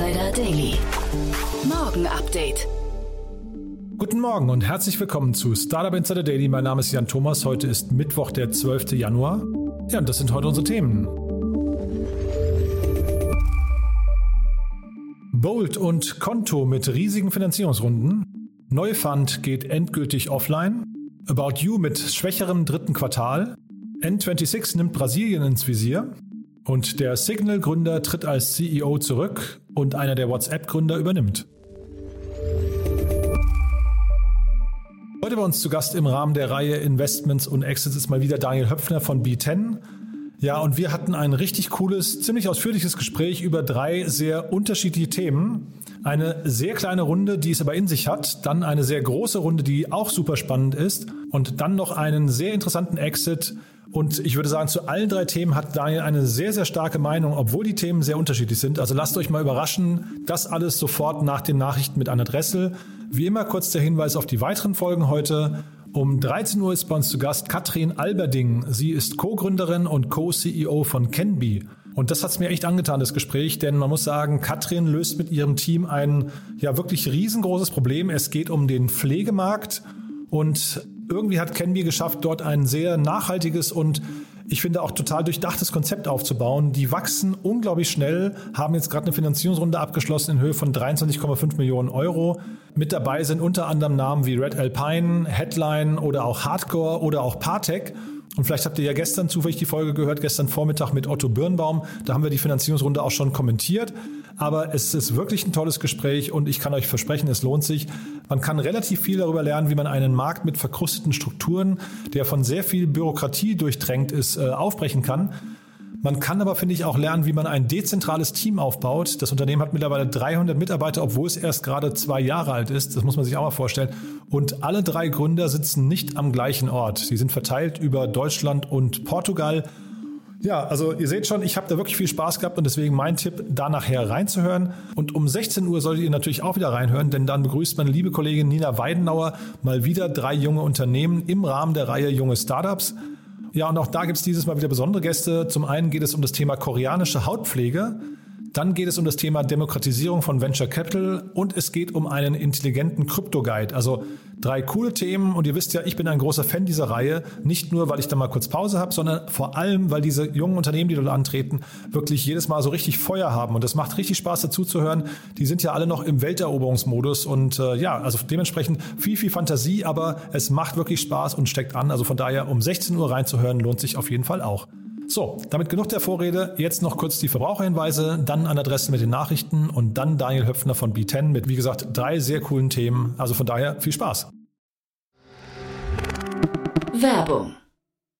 Insider Daily. Morgen Update. Guten Morgen und herzlich willkommen zu Startup Insider Daily. Mein Name ist Jan Thomas. Heute ist Mittwoch, der 12. Januar. Ja, und das sind heute unsere Themen. Bolt und Konto mit riesigen Finanzierungsrunden. Neufund geht endgültig offline. About You mit schwächerem dritten Quartal. N26 nimmt Brasilien ins Visier. Und der Signal-Gründer tritt als CEO zurück und einer der WhatsApp-Gründer übernimmt. Heute bei uns zu Gast im Rahmen der Reihe Investments und Exits ist mal wieder Daniel Höpfner von B10. Ja, und wir hatten ein richtig cooles, ziemlich ausführliches Gespräch über drei sehr unterschiedliche Themen. Eine sehr kleine Runde, die es aber in sich hat, dann eine sehr große Runde, die auch super spannend ist und dann noch einen sehr interessanten Exit und ich würde sagen, zu allen drei Themen hat Daniel eine sehr, sehr starke Meinung, obwohl die Themen sehr unterschiedlich sind. Also lasst euch mal überraschen. Das alles sofort nach den Nachrichten mit Anna Dressel. Wie immer kurz der Hinweis auf die weiteren Folgen heute. Um 13 Uhr ist bei uns zu Gast Katrin Alberding. Sie ist Co-Gründerin und Co-CEO von Kenby. Und das hat es mir echt angetan, das Gespräch, denn man muss sagen, Katrin löst mit ihrem Team ein ja wirklich riesengroßes Problem. Es geht um den Pflegemarkt und irgendwie hat Kenby geschafft, dort ein sehr nachhaltiges und ich finde auch total durchdachtes Konzept aufzubauen. Die wachsen unglaublich schnell, haben jetzt gerade eine Finanzierungsrunde abgeschlossen in Höhe von 23,5 Millionen Euro. Mit dabei sind unter anderem Namen wie Red Alpine, Headline oder auch Hardcore oder auch Partec. Und vielleicht habt ihr ja gestern zufällig die Folge gehört, gestern Vormittag mit Otto Birnbaum. Da haben wir die Finanzierungsrunde auch schon kommentiert. Aber es ist wirklich ein tolles Gespräch und ich kann euch versprechen, es lohnt sich. Man kann relativ viel darüber lernen, wie man einen Markt mit verkrusteten Strukturen, der von sehr viel Bürokratie durchdrängt ist, äh, aufbrechen kann. Man kann aber, finde ich, auch lernen, wie man ein dezentrales Team aufbaut. Das Unternehmen hat mittlerweile 300 Mitarbeiter, obwohl es erst gerade zwei Jahre alt ist. Das muss man sich auch mal vorstellen. Und alle drei Gründer sitzen nicht am gleichen Ort. Sie sind verteilt über Deutschland und Portugal. Ja, also ihr seht schon, ich habe da wirklich viel Spaß gehabt und deswegen mein Tipp, da nachher reinzuhören. Und um 16 Uhr solltet ihr natürlich auch wieder reinhören, denn dann begrüßt meine liebe Kollegin Nina Weidenauer mal wieder drei junge Unternehmen im Rahmen der Reihe Junge Startups. Ja, und auch da gibt es dieses Mal wieder besondere Gäste. Zum einen geht es um das Thema koreanische Hautpflege. Dann geht es um das Thema Demokratisierung von Venture Capital und es geht um einen intelligenten Krypto-Guide. Also drei coole Themen und ihr wisst ja, ich bin ein großer Fan dieser Reihe. Nicht nur, weil ich da mal kurz Pause habe, sondern vor allem, weil diese jungen Unternehmen, die dort antreten, wirklich jedes Mal so richtig Feuer haben und es macht richtig Spaß dazu zu hören. Die sind ja alle noch im Welteroberungsmodus und äh, ja, also dementsprechend viel, viel Fantasie, aber es macht wirklich Spaß und steckt an. Also von daher um 16 Uhr reinzuhören lohnt sich auf jeden Fall auch. So, damit genug der Vorrede. Jetzt noch kurz die Verbraucherhinweise, dann an Adresse mit den Nachrichten und dann Daniel Höpfner von B10 mit, wie gesagt, drei sehr coolen Themen. Also von daher viel Spaß. Werbung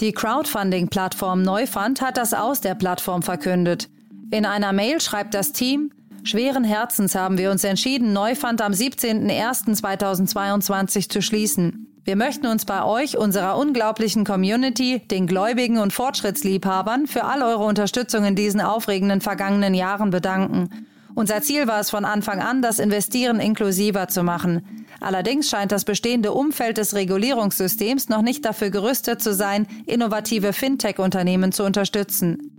Die Crowdfunding-Plattform Neufund hat das Aus der Plattform verkündet. In einer Mail schreibt das Team, Schweren Herzens haben wir uns entschieden, Neufund am 17.01.2022 zu schließen. Wir möchten uns bei euch, unserer unglaublichen Community, den Gläubigen und Fortschrittsliebhabern für all eure Unterstützung in diesen aufregenden vergangenen Jahren bedanken. Unser Ziel war es von Anfang an, das Investieren inklusiver zu machen. Allerdings scheint das bestehende Umfeld des Regulierungssystems noch nicht dafür gerüstet zu sein, innovative Fintech-Unternehmen zu unterstützen.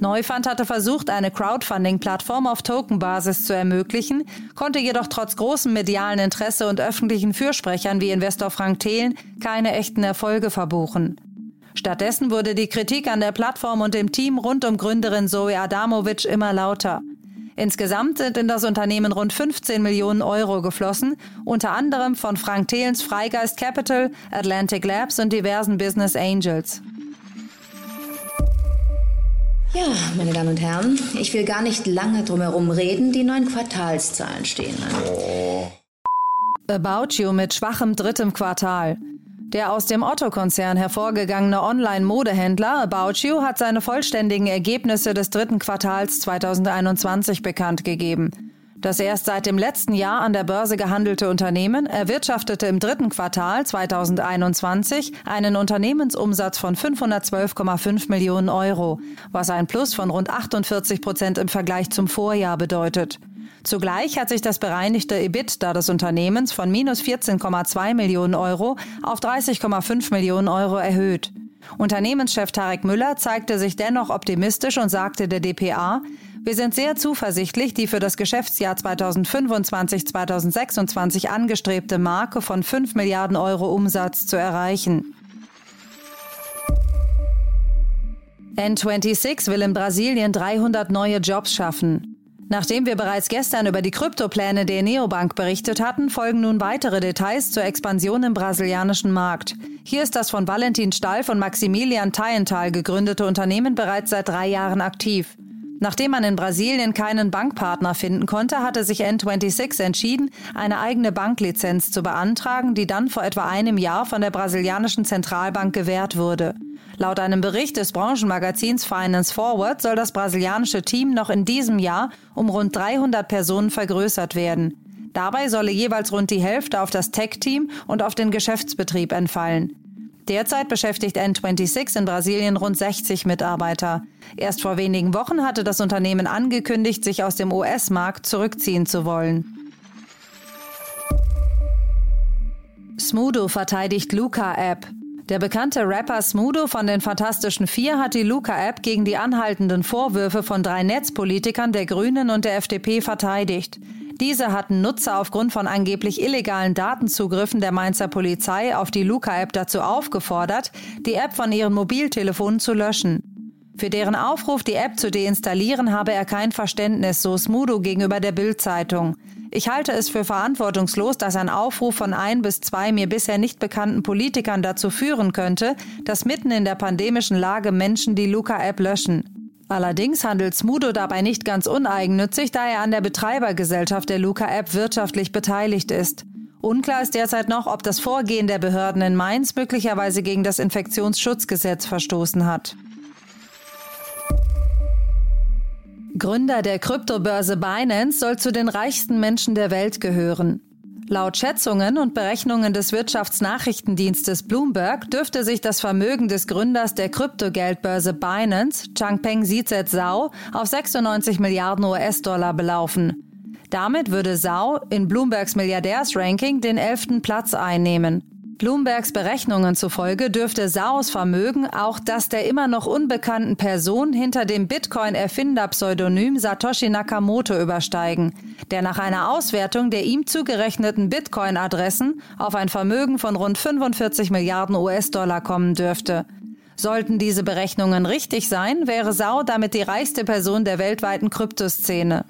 Neufund hatte versucht, eine Crowdfunding-Plattform auf Tokenbasis zu ermöglichen, konnte jedoch trotz großem medialen Interesse und öffentlichen Fürsprechern wie Investor Frank Thelen keine echten Erfolge verbuchen. Stattdessen wurde die Kritik an der Plattform und dem Team rund um Gründerin Zoe Adamovic immer lauter. Insgesamt sind in das Unternehmen rund 15 Millionen Euro geflossen, unter anderem von Frank Thelens Freigeist Capital, Atlantic Labs und diversen Business Angels. Ja, meine Damen und Herren, ich will gar nicht lange drumherum reden. Die neuen Quartalszahlen stehen an. Oh. About You mit schwachem drittem Quartal. Der aus dem Otto-Konzern hervorgegangene Online-Modehändler About You hat seine vollständigen Ergebnisse des dritten Quartals 2021 bekannt gegeben. Das erst seit dem letzten Jahr an der Börse gehandelte Unternehmen erwirtschaftete im dritten Quartal 2021 einen Unternehmensumsatz von 512,5 Millionen Euro, was ein Plus von rund 48 Prozent im Vergleich zum Vorjahr bedeutet. Zugleich hat sich das bereinigte EBITDA des Unternehmens von minus 14,2 Millionen Euro auf 30,5 Millionen Euro erhöht. Unternehmenschef Tarek Müller zeigte sich dennoch optimistisch und sagte der DPA, wir sind sehr zuversichtlich, die für das Geschäftsjahr 2025-2026 angestrebte Marke von 5 Milliarden Euro Umsatz zu erreichen. N26 will in Brasilien 300 neue Jobs schaffen. Nachdem wir bereits gestern über die Kryptopläne der Neobank berichtet hatten, folgen nun weitere Details zur Expansion im brasilianischen Markt. Hier ist das von Valentin Stall von Maximilian Thayenthal gegründete Unternehmen bereits seit drei Jahren aktiv. Nachdem man in Brasilien keinen Bankpartner finden konnte, hatte sich N26 entschieden, eine eigene Banklizenz zu beantragen, die dann vor etwa einem Jahr von der brasilianischen Zentralbank gewährt wurde. Laut einem Bericht des Branchenmagazins Finance Forward soll das brasilianische Team noch in diesem Jahr um rund 300 Personen vergrößert werden. Dabei solle jeweils rund die Hälfte auf das Tech-Team und auf den Geschäftsbetrieb entfallen. Derzeit beschäftigt N26 in Brasilien rund 60 Mitarbeiter. Erst vor wenigen Wochen hatte das Unternehmen angekündigt, sich aus dem US-Markt zurückziehen zu wollen. Smudo verteidigt Luca-App. Der bekannte Rapper Smudo von den Fantastischen Vier hat die Luca-App gegen die anhaltenden Vorwürfe von drei Netzpolitikern der Grünen und der FDP verteidigt. Diese hatten Nutzer aufgrund von angeblich illegalen Datenzugriffen der Mainzer Polizei auf die Luca-App dazu aufgefordert, die App von ihren Mobiltelefonen zu löschen. Für deren Aufruf, die App zu deinstallieren, habe er kein Verständnis, so Smudo gegenüber der Bild-Zeitung. Ich halte es für verantwortungslos, dass ein Aufruf von ein bis zwei mir bisher nicht bekannten Politikern dazu führen könnte, dass mitten in der pandemischen Lage Menschen die Luca-App löschen. Allerdings handelt Smudo dabei nicht ganz uneigennützig, da er an der Betreibergesellschaft der Luca-App wirtschaftlich beteiligt ist. Unklar ist derzeit noch, ob das Vorgehen der Behörden in Mainz möglicherweise gegen das Infektionsschutzgesetz verstoßen hat. Gründer der Kryptobörse Binance soll zu den reichsten Menschen der Welt gehören. Laut Schätzungen und Berechnungen des Wirtschaftsnachrichtendienstes Bloomberg dürfte sich das Vermögen des Gründers der Kryptogeldbörse Binance, Changpeng Zizet Zhao, auf 96 Milliarden US-Dollar belaufen. Damit würde Zhao in Bloombergs Milliardärsranking den elften Platz einnehmen. Bloombergs Berechnungen zufolge dürfte Saos Vermögen auch das der immer noch unbekannten Person hinter dem Bitcoin-Erfinder-Pseudonym Satoshi Nakamoto übersteigen, der nach einer Auswertung der ihm zugerechneten Bitcoin-Adressen auf ein Vermögen von rund 45 Milliarden US-Dollar kommen dürfte. Sollten diese Berechnungen richtig sein, wäre Sao damit die reichste Person der weltweiten Kryptoszene.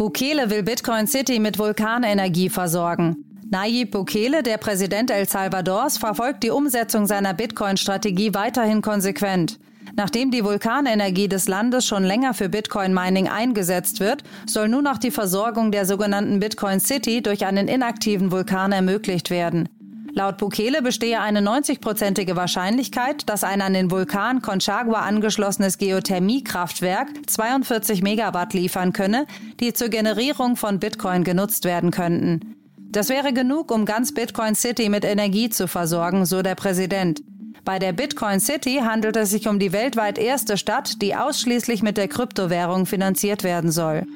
Bukele will Bitcoin City mit Vulkanenergie versorgen. Nayib Bukele, der Präsident El Salvadors, verfolgt die Umsetzung seiner Bitcoin-Strategie weiterhin konsequent. Nachdem die Vulkanenergie des Landes schon länger für Bitcoin-Mining eingesetzt wird, soll nun auch die Versorgung der sogenannten Bitcoin City durch einen inaktiven Vulkan ermöglicht werden. Laut Bukele bestehe eine 90-prozentige Wahrscheinlichkeit, dass ein an den Vulkan Conchagua angeschlossenes Geothermiekraftwerk 42 Megawatt liefern könne, die zur Generierung von Bitcoin genutzt werden könnten. Das wäre genug, um ganz Bitcoin City mit Energie zu versorgen, so der Präsident. Bei der Bitcoin City handelt es sich um die weltweit erste Stadt, die ausschließlich mit der Kryptowährung finanziert werden soll.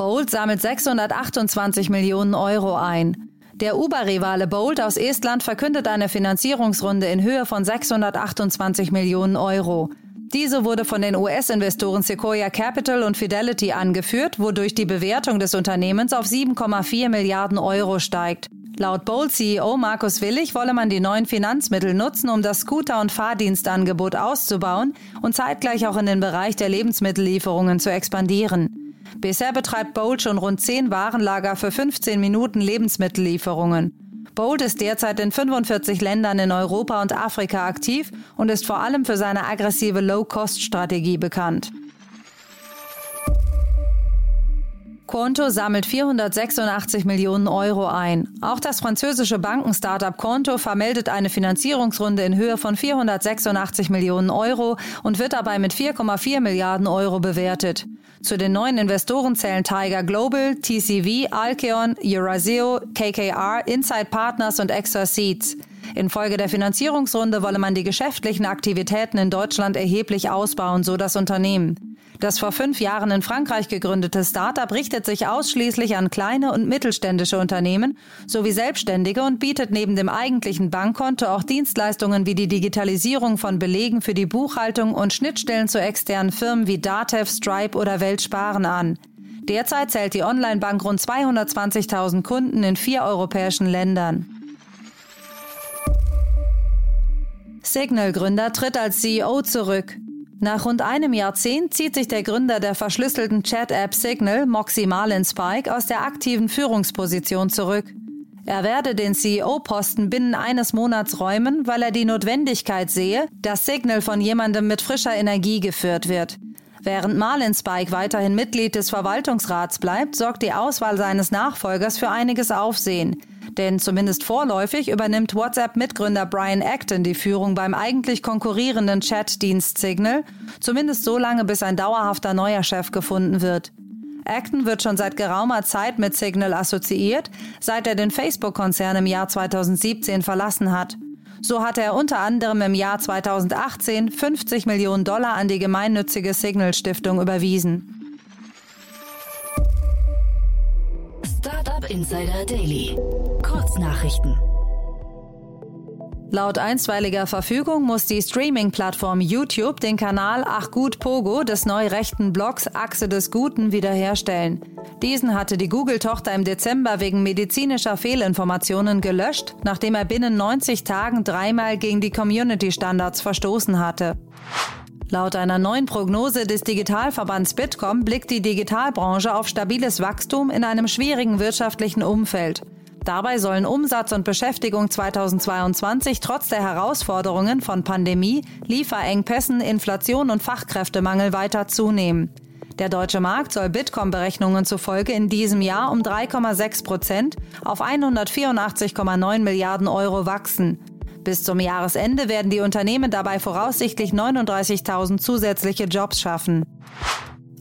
Bolt sammelt 628 Millionen Euro ein. Der Uber-Rivale Bolt aus Estland verkündet eine Finanzierungsrunde in Höhe von 628 Millionen Euro. Diese wurde von den US-Investoren Sequoia Capital und Fidelity angeführt, wodurch die Bewertung des Unternehmens auf 7,4 Milliarden Euro steigt. Laut Bolt-CEO Markus Willig wolle man die neuen Finanzmittel nutzen, um das Scooter- und Fahrdienstangebot auszubauen und zeitgleich auch in den Bereich der Lebensmittellieferungen zu expandieren. Bisher betreibt Bolt schon rund 10 Warenlager für 15 Minuten Lebensmittellieferungen. Bolt ist derzeit in 45 Ländern in Europa und Afrika aktiv und ist vor allem für seine aggressive Low-Cost-Strategie bekannt. Conto sammelt 486 Millionen Euro ein. Auch das französische Banken-Startup Conto vermeldet eine Finanzierungsrunde in Höhe von 486 Millionen Euro und wird dabei mit 4,4 Milliarden Euro bewertet. Zu den neuen Investoren zählen Tiger Global, TCV, Alkeon, Euraseo, KKR, Inside Partners und Extra Seeds. Infolge der Finanzierungsrunde wolle man die geschäftlichen Aktivitäten in Deutschland erheblich ausbauen, so das Unternehmen. Das vor fünf Jahren in Frankreich gegründete Startup richtet sich ausschließlich an kleine und mittelständische Unternehmen sowie Selbstständige und bietet neben dem eigentlichen Bankkonto auch Dienstleistungen wie die Digitalisierung von Belegen für die Buchhaltung und Schnittstellen zu externen Firmen wie Datev, Stripe oder Weltsparen an. Derzeit zählt die Online-Bank rund 220.000 Kunden in vier europäischen Ländern. Signal-Gründer tritt als CEO zurück. Nach rund einem Jahrzehnt zieht sich der Gründer der verschlüsselten Chat-App Signal, Moxie Marlin Spike, aus der aktiven Führungsposition zurück. Er werde den CEO-Posten binnen eines Monats räumen, weil er die Notwendigkeit sehe, dass Signal von jemandem mit frischer Energie geführt wird. Während Marlin Spike weiterhin Mitglied des Verwaltungsrats bleibt, sorgt die Auswahl seines Nachfolgers für einiges Aufsehen. Denn zumindest vorläufig übernimmt WhatsApp-Mitgründer Brian Acton die Führung beim eigentlich konkurrierenden Chatdienst Signal, zumindest so lange, bis ein dauerhafter neuer Chef gefunden wird. Acton wird schon seit geraumer Zeit mit Signal assoziiert, seit er den Facebook-Konzern im Jahr 2017 verlassen hat. So hatte er unter anderem im Jahr 2018 50 Millionen Dollar an die gemeinnützige Signal Stiftung überwiesen. Startup Insider Daily. Kurznachrichten. Laut einstweiliger Verfügung muss die Streaming-Plattform YouTube den Kanal Ach Gut Pogo des neu rechten Blogs Achse des Guten wiederherstellen. Diesen hatte die Google-Tochter im Dezember wegen medizinischer Fehlinformationen gelöscht, nachdem er binnen 90 Tagen dreimal gegen die Community-Standards verstoßen hatte. Laut einer neuen Prognose des Digitalverbands Bitkom blickt die Digitalbranche auf stabiles Wachstum in einem schwierigen wirtschaftlichen Umfeld. Dabei sollen Umsatz und Beschäftigung 2022 trotz der Herausforderungen von Pandemie, Lieferengpässen, Inflation und Fachkräftemangel weiter zunehmen. Der deutsche Markt soll Bitkom-Berechnungen zufolge in diesem Jahr um 3,6 Prozent auf 184,9 Milliarden Euro wachsen. Bis zum Jahresende werden die Unternehmen dabei voraussichtlich 39.000 zusätzliche Jobs schaffen.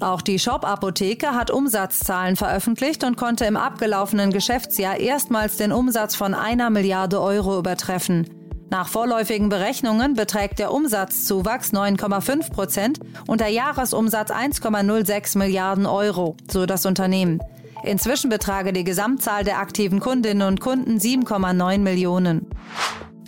Auch die Shop-Apotheke hat Umsatzzahlen veröffentlicht und konnte im abgelaufenen Geschäftsjahr erstmals den Umsatz von einer Milliarde Euro übertreffen. Nach vorläufigen Berechnungen beträgt der Umsatzzuwachs 9,5 Prozent und der Jahresumsatz 1,06 Milliarden Euro, so das Unternehmen. Inzwischen betrage die Gesamtzahl der aktiven Kundinnen und Kunden 7,9 Millionen.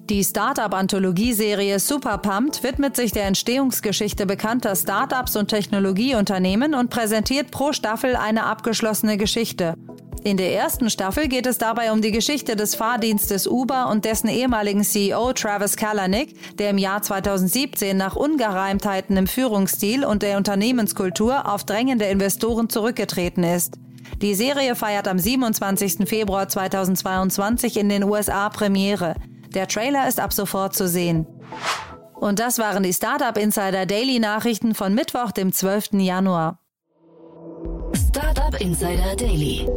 Die Startup-Anthologieserie Super Pumped widmet sich der Entstehungsgeschichte bekannter Startups und Technologieunternehmen und präsentiert pro Staffel eine abgeschlossene Geschichte. In der ersten Staffel geht es dabei um die Geschichte des Fahrdienstes Uber und dessen ehemaligen CEO Travis Kalanick, der im Jahr 2017 nach Ungereimtheiten im Führungsstil und der Unternehmenskultur auf drängende Investoren zurückgetreten ist. Die Serie feiert am 27. Februar 2022 in den USA Premiere. Der Trailer ist ab sofort zu sehen. Und das waren die Startup Insider Daily Nachrichten von Mittwoch, dem 12. Januar. Startup Insider Daily.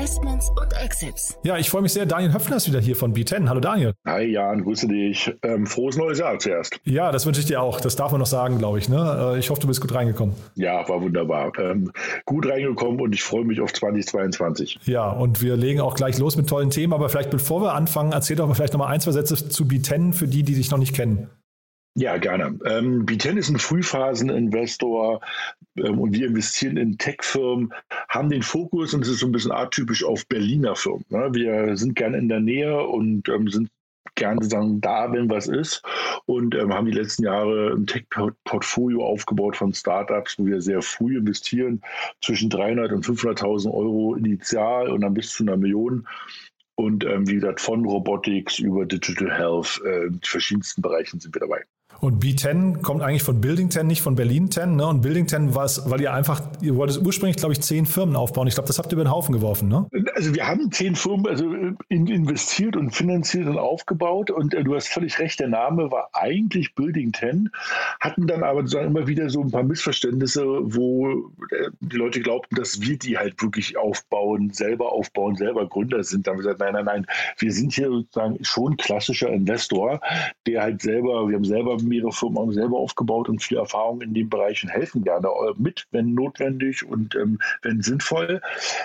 Invest Investments und Exits. Ja, ich freue mich sehr. Daniel Höpfner ist wieder hier von B10. Hallo Daniel. Hi Jan, grüße dich. Ähm, frohes neues Jahr zuerst. Ja, das wünsche ich dir auch. Das darf man noch sagen, glaube ich. Ne? Äh, ich hoffe, du bist gut reingekommen. Ja, war wunderbar. Ähm, gut reingekommen und ich freue mich auf 2022. Ja, und wir legen auch gleich los mit tollen Themen. Aber vielleicht bevor wir anfangen, erzähl doch mal vielleicht noch mal ein, zwei Sätze zu B10 für die, die dich noch nicht kennen. Ja, gerne. Ähm, B10 ist ein Frühphaseninvestor ähm, und wir investieren in Tech-Firmen, haben den Fokus und es ist so ein bisschen atypisch auf Berliner Firmen. Ne? Wir sind gerne in der Nähe und ähm, sind gerne sagen, da, wenn was ist. Und ähm, haben die letzten Jahre ein Tech-Portfolio aufgebaut von Startups, wo wir sehr früh investieren, zwischen 300 und 500.000 Euro initial und dann bis zu einer Million. Und ähm, wie gesagt, von Robotics über Digital Health, äh, in verschiedensten Bereichen sind wir dabei. Und B10 kommt eigentlich von Building 10, nicht von Berlin 10. Ne? Und Building 10 war es, weil ihr einfach, ihr wolltet ursprünglich, glaube ich, zehn Firmen aufbauen. Ich glaube, das habt ihr über den Haufen geworfen, ne? Also wir haben zehn Firmen also in, investiert und finanziert und aufgebaut. Und äh, du hast völlig recht, der Name war eigentlich Building 10, hatten dann aber sozusagen immer wieder so ein paar Missverständnisse, wo äh, die Leute glaubten, dass wir die halt wirklich aufbauen, selber aufbauen, selber Gründer sind. Dann haben wir gesagt, nein, nein, nein, wir sind hier sozusagen schon klassischer Investor, der halt selber, wir haben selber mehrere Firmen auch selber aufgebaut und viel Erfahrung in den Bereichen helfen gerne äh, mit, wenn notwendig und ähm, wenn sinnvoll,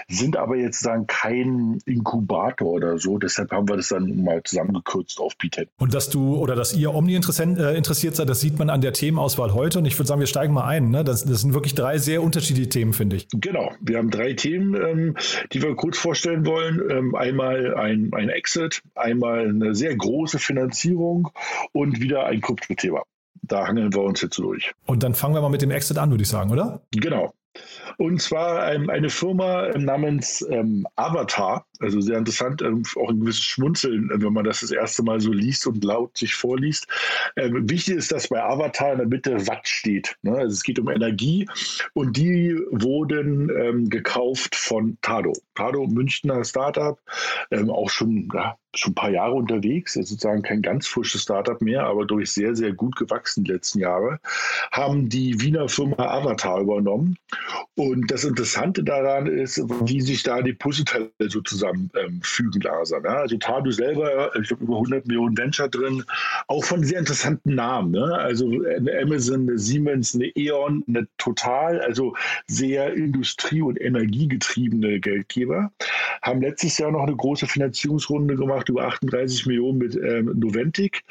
sind aber jetzt sagen kein Inkubator oder so. Deshalb haben wir das dann mal zusammengekürzt auf B10. Und dass du oder dass ihr Omni äh, interessiert seid, das sieht man an der Themenauswahl heute. Und ich würde sagen, wir steigen mal ein. Ne? Das, das, sind wirklich drei sehr unterschiedliche Themen, finde ich. Genau. Wir haben drei Themen, ähm, die wir kurz vorstellen wollen. Ähm, einmal ein, ein Exit, einmal eine sehr große Finanzierung und wieder ein Kryptothema da hangeln wir uns jetzt durch. Und dann fangen wir mal mit dem Exit an, würde ich sagen, oder? Genau. Und zwar ähm, eine Firma namens ähm, Avatar, also sehr interessant, ähm, auch ein gewisses Schmunzeln, äh, wenn man das das erste Mal so liest und laut sich vorliest. Ähm, wichtig ist, dass bei Avatar in der Mitte Watt steht. Ne? Also es geht um Energie und die wurden ähm, gekauft von Tado. Tado, Münchner Startup, ähm, auch schon ja, schon ein paar Jahre unterwegs, ist sozusagen kein ganz frisches Startup mehr, aber durch sehr, sehr gut gewachsen die letzten Jahre, haben die Wiener Firma Avatar übernommen. Und das Interessante daran ist, wie sich da die Puzzleteile so zusammenfügen langsam. Ja, also Tadu selber, ich habe über 100 Millionen Venture drin, auch von sehr interessanten Namen. Ne? Also eine Amazon, eine Siemens, eine E.ON, eine Total, also sehr industrie- und energiegetriebene Geldgeber, haben letztes Jahr noch eine große Finanzierungsrunde gemacht gemacht, über 38 Millionen mit ähm, Noventic.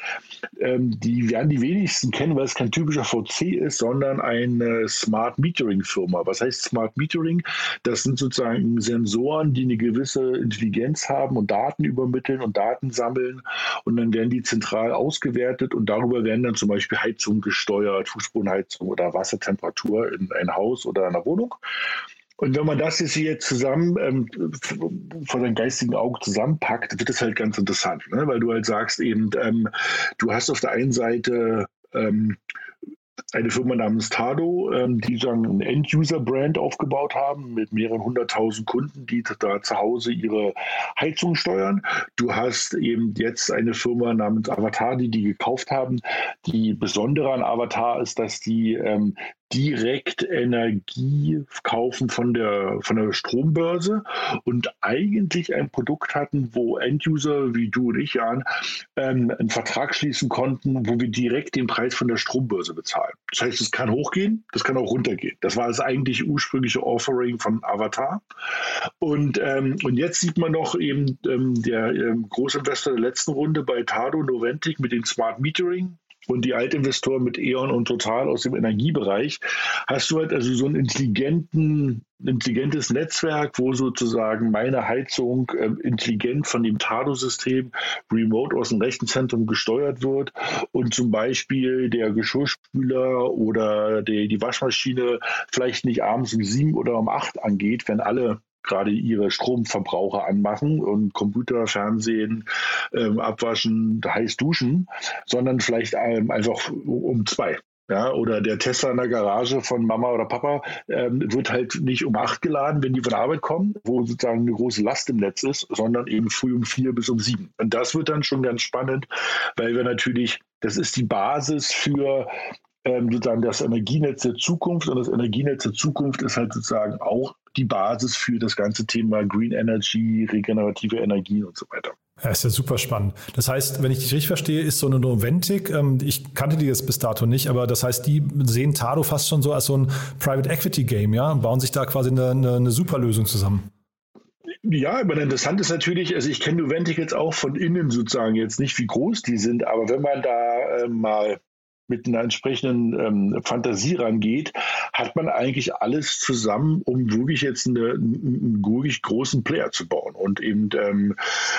Ähm, die werden die wenigsten kennen, weil es kein typischer VC ist, sondern eine Smart Metering Firma. Was heißt Smart Metering? Das sind sozusagen Sensoren, die eine gewisse Intelligenz haben und Daten übermitteln und Daten sammeln. Und dann werden die zentral ausgewertet und darüber werden dann zum Beispiel Heizung gesteuert, Fußbodenheizung oder Wassertemperatur in ein Haus oder einer Wohnung. Und wenn man das jetzt hier zusammen ähm, vor seinem geistigen Auge zusammenpackt, wird es halt ganz interessant, ne? weil du halt sagst eben, ähm, du hast auf der einen Seite ähm, eine Firma namens Tado, ähm, die sagen ein End-User-Brand aufgebaut haben mit mehreren hunderttausend Kunden, die da zu Hause ihre Heizung steuern. Du hast eben jetzt eine Firma namens Avatar, die die gekauft haben. Die Besondere an Avatar ist, dass die ähm, direkt Energie kaufen von der, von der Strombörse und eigentlich ein Produkt hatten, wo Enduser wie du und ich, Jan, ähm, einen Vertrag schließen konnten, wo wir direkt den Preis von der Strombörse bezahlen. Das heißt, es kann hochgehen, das kann auch runtergehen. Das war das eigentlich ursprüngliche Offering von Avatar. Und, ähm, und jetzt sieht man noch eben ähm, der ähm, Großinvestor der letzten Runde bei Tado Noventic mit dem Smart Metering und die Altinvestoren mit E.ON und Total aus dem Energiebereich, hast du halt also so ein intelligentes Netzwerk, wo sozusagen meine Heizung äh, intelligent von dem Tado-System remote aus dem Rechenzentrum gesteuert wird und zum Beispiel der Geschirrspüler oder die, die Waschmaschine vielleicht nicht abends um sieben oder um acht angeht, wenn alle gerade ihre Stromverbraucher anmachen und Computer, Fernsehen, ähm, abwaschen, heiß duschen, sondern vielleicht ähm, einfach um zwei. Ja, oder der Tesla in der Garage von Mama oder Papa ähm, wird halt nicht um acht geladen, wenn die von Arbeit kommen, wo sozusagen eine große Last im Netz ist, sondern eben früh um vier bis um sieben. Und das wird dann schon ganz spannend, weil wir natürlich, das ist die Basis für ähm, sozusagen das Energienetz der Zukunft und das Energienetz der Zukunft ist halt sozusagen auch die Basis für das ganze Thema Green Energy, regenerative Energien und so weiter. Ja, ist ja super spannend. Das heißt, wenn ich dich richtig verstehe, ist so eine Noventic, ähm, ich kannte die jetzt bis dato nicht, aber das heißt, die sehen Tado fast schon so als so ein Private Equity Game, ja, und bauen sich da quasi eine, eine, eine super Lösung zusammen. Ja, aber interessant ist natürlich, also ich kenne Noventic jetzt auch von innen sozusagen jetzt nicht, wie groß die sind, aber wenn man da äh, mal mit einer entsprechenden ähm, Fantasie rangeht, hat man eigentlich alles zusammen, um wirklich jetzt eine, einen wirklich großen Player zu bauen. Und eben ähm,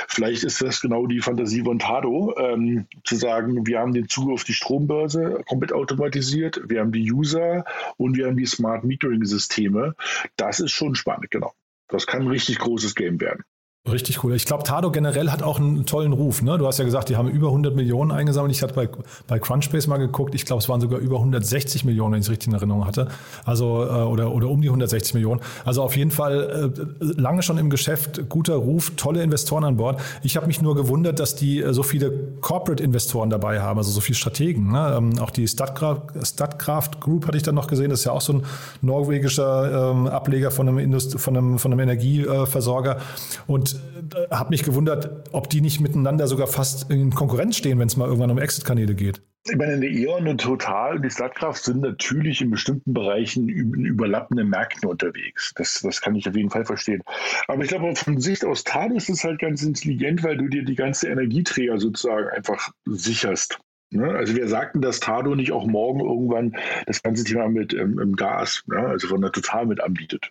vielleicht ist das genau die Fantasie von Tado, ähm, zu sagen, wir haben den Zugriff auf die Strombörse komplett automatisiert, wir haben die User und wir haben die Smart Metering Systeme. Das ist schon spannend, genau. Das kann ein richtig großes Game werden. Richtig cool. Ich glaube, Tado generell hat auch einen tollen Ruf. Ne? Du hast ja gesagt, die haben über 100 Millionen eingesammelt. Ich hatte bei, bei Crunchbase mal geguckt. Ich glaube, es waren sogar über 160 Millionen, wenn ich es richtig in Erinnerung hatte. Also, äh, oder, oder um die 160 Millionen. Also auf jeden Fall äh, lange schon im Geschäft, guter Ruf, tolle Investoren an Bord. Ich habe mich nur gewundert, dass die äh, so viele Corporate-Investoren dabei haben, also so viele Strategen. Ne? Ähm, auch die Statkraft, Statkraft Group hatte ich dann noch gesehen. Das ist ja auch so ein norwegischer ähm, Ableger von einem, Indust von einem, von einem Energieversorger. Und äh, habe mich gewundert, ob die nicht miteinander sogar fast in Konkurrenz stehen, wenn es mal irgendwann um Exit-Kanäle geht. Ich meine, die E.ON und Total, die Stadtkraft sind natürlich in bestimmten Bereichen in überlappenden Märkten unterwegs. Das, das kann ich auf jeden Fall verstehen. Aber ich glaube, von Sicht aus TAD ist es halt ganz intelligent, weil du dir die ganze Energieträger sozusagen einfach sicherst. Ne? Also wir sagten, dass Tado nicht auch morgen irgendwann das ganze Thema mit ähm, Gas, ja, also von der Total mit anbietet.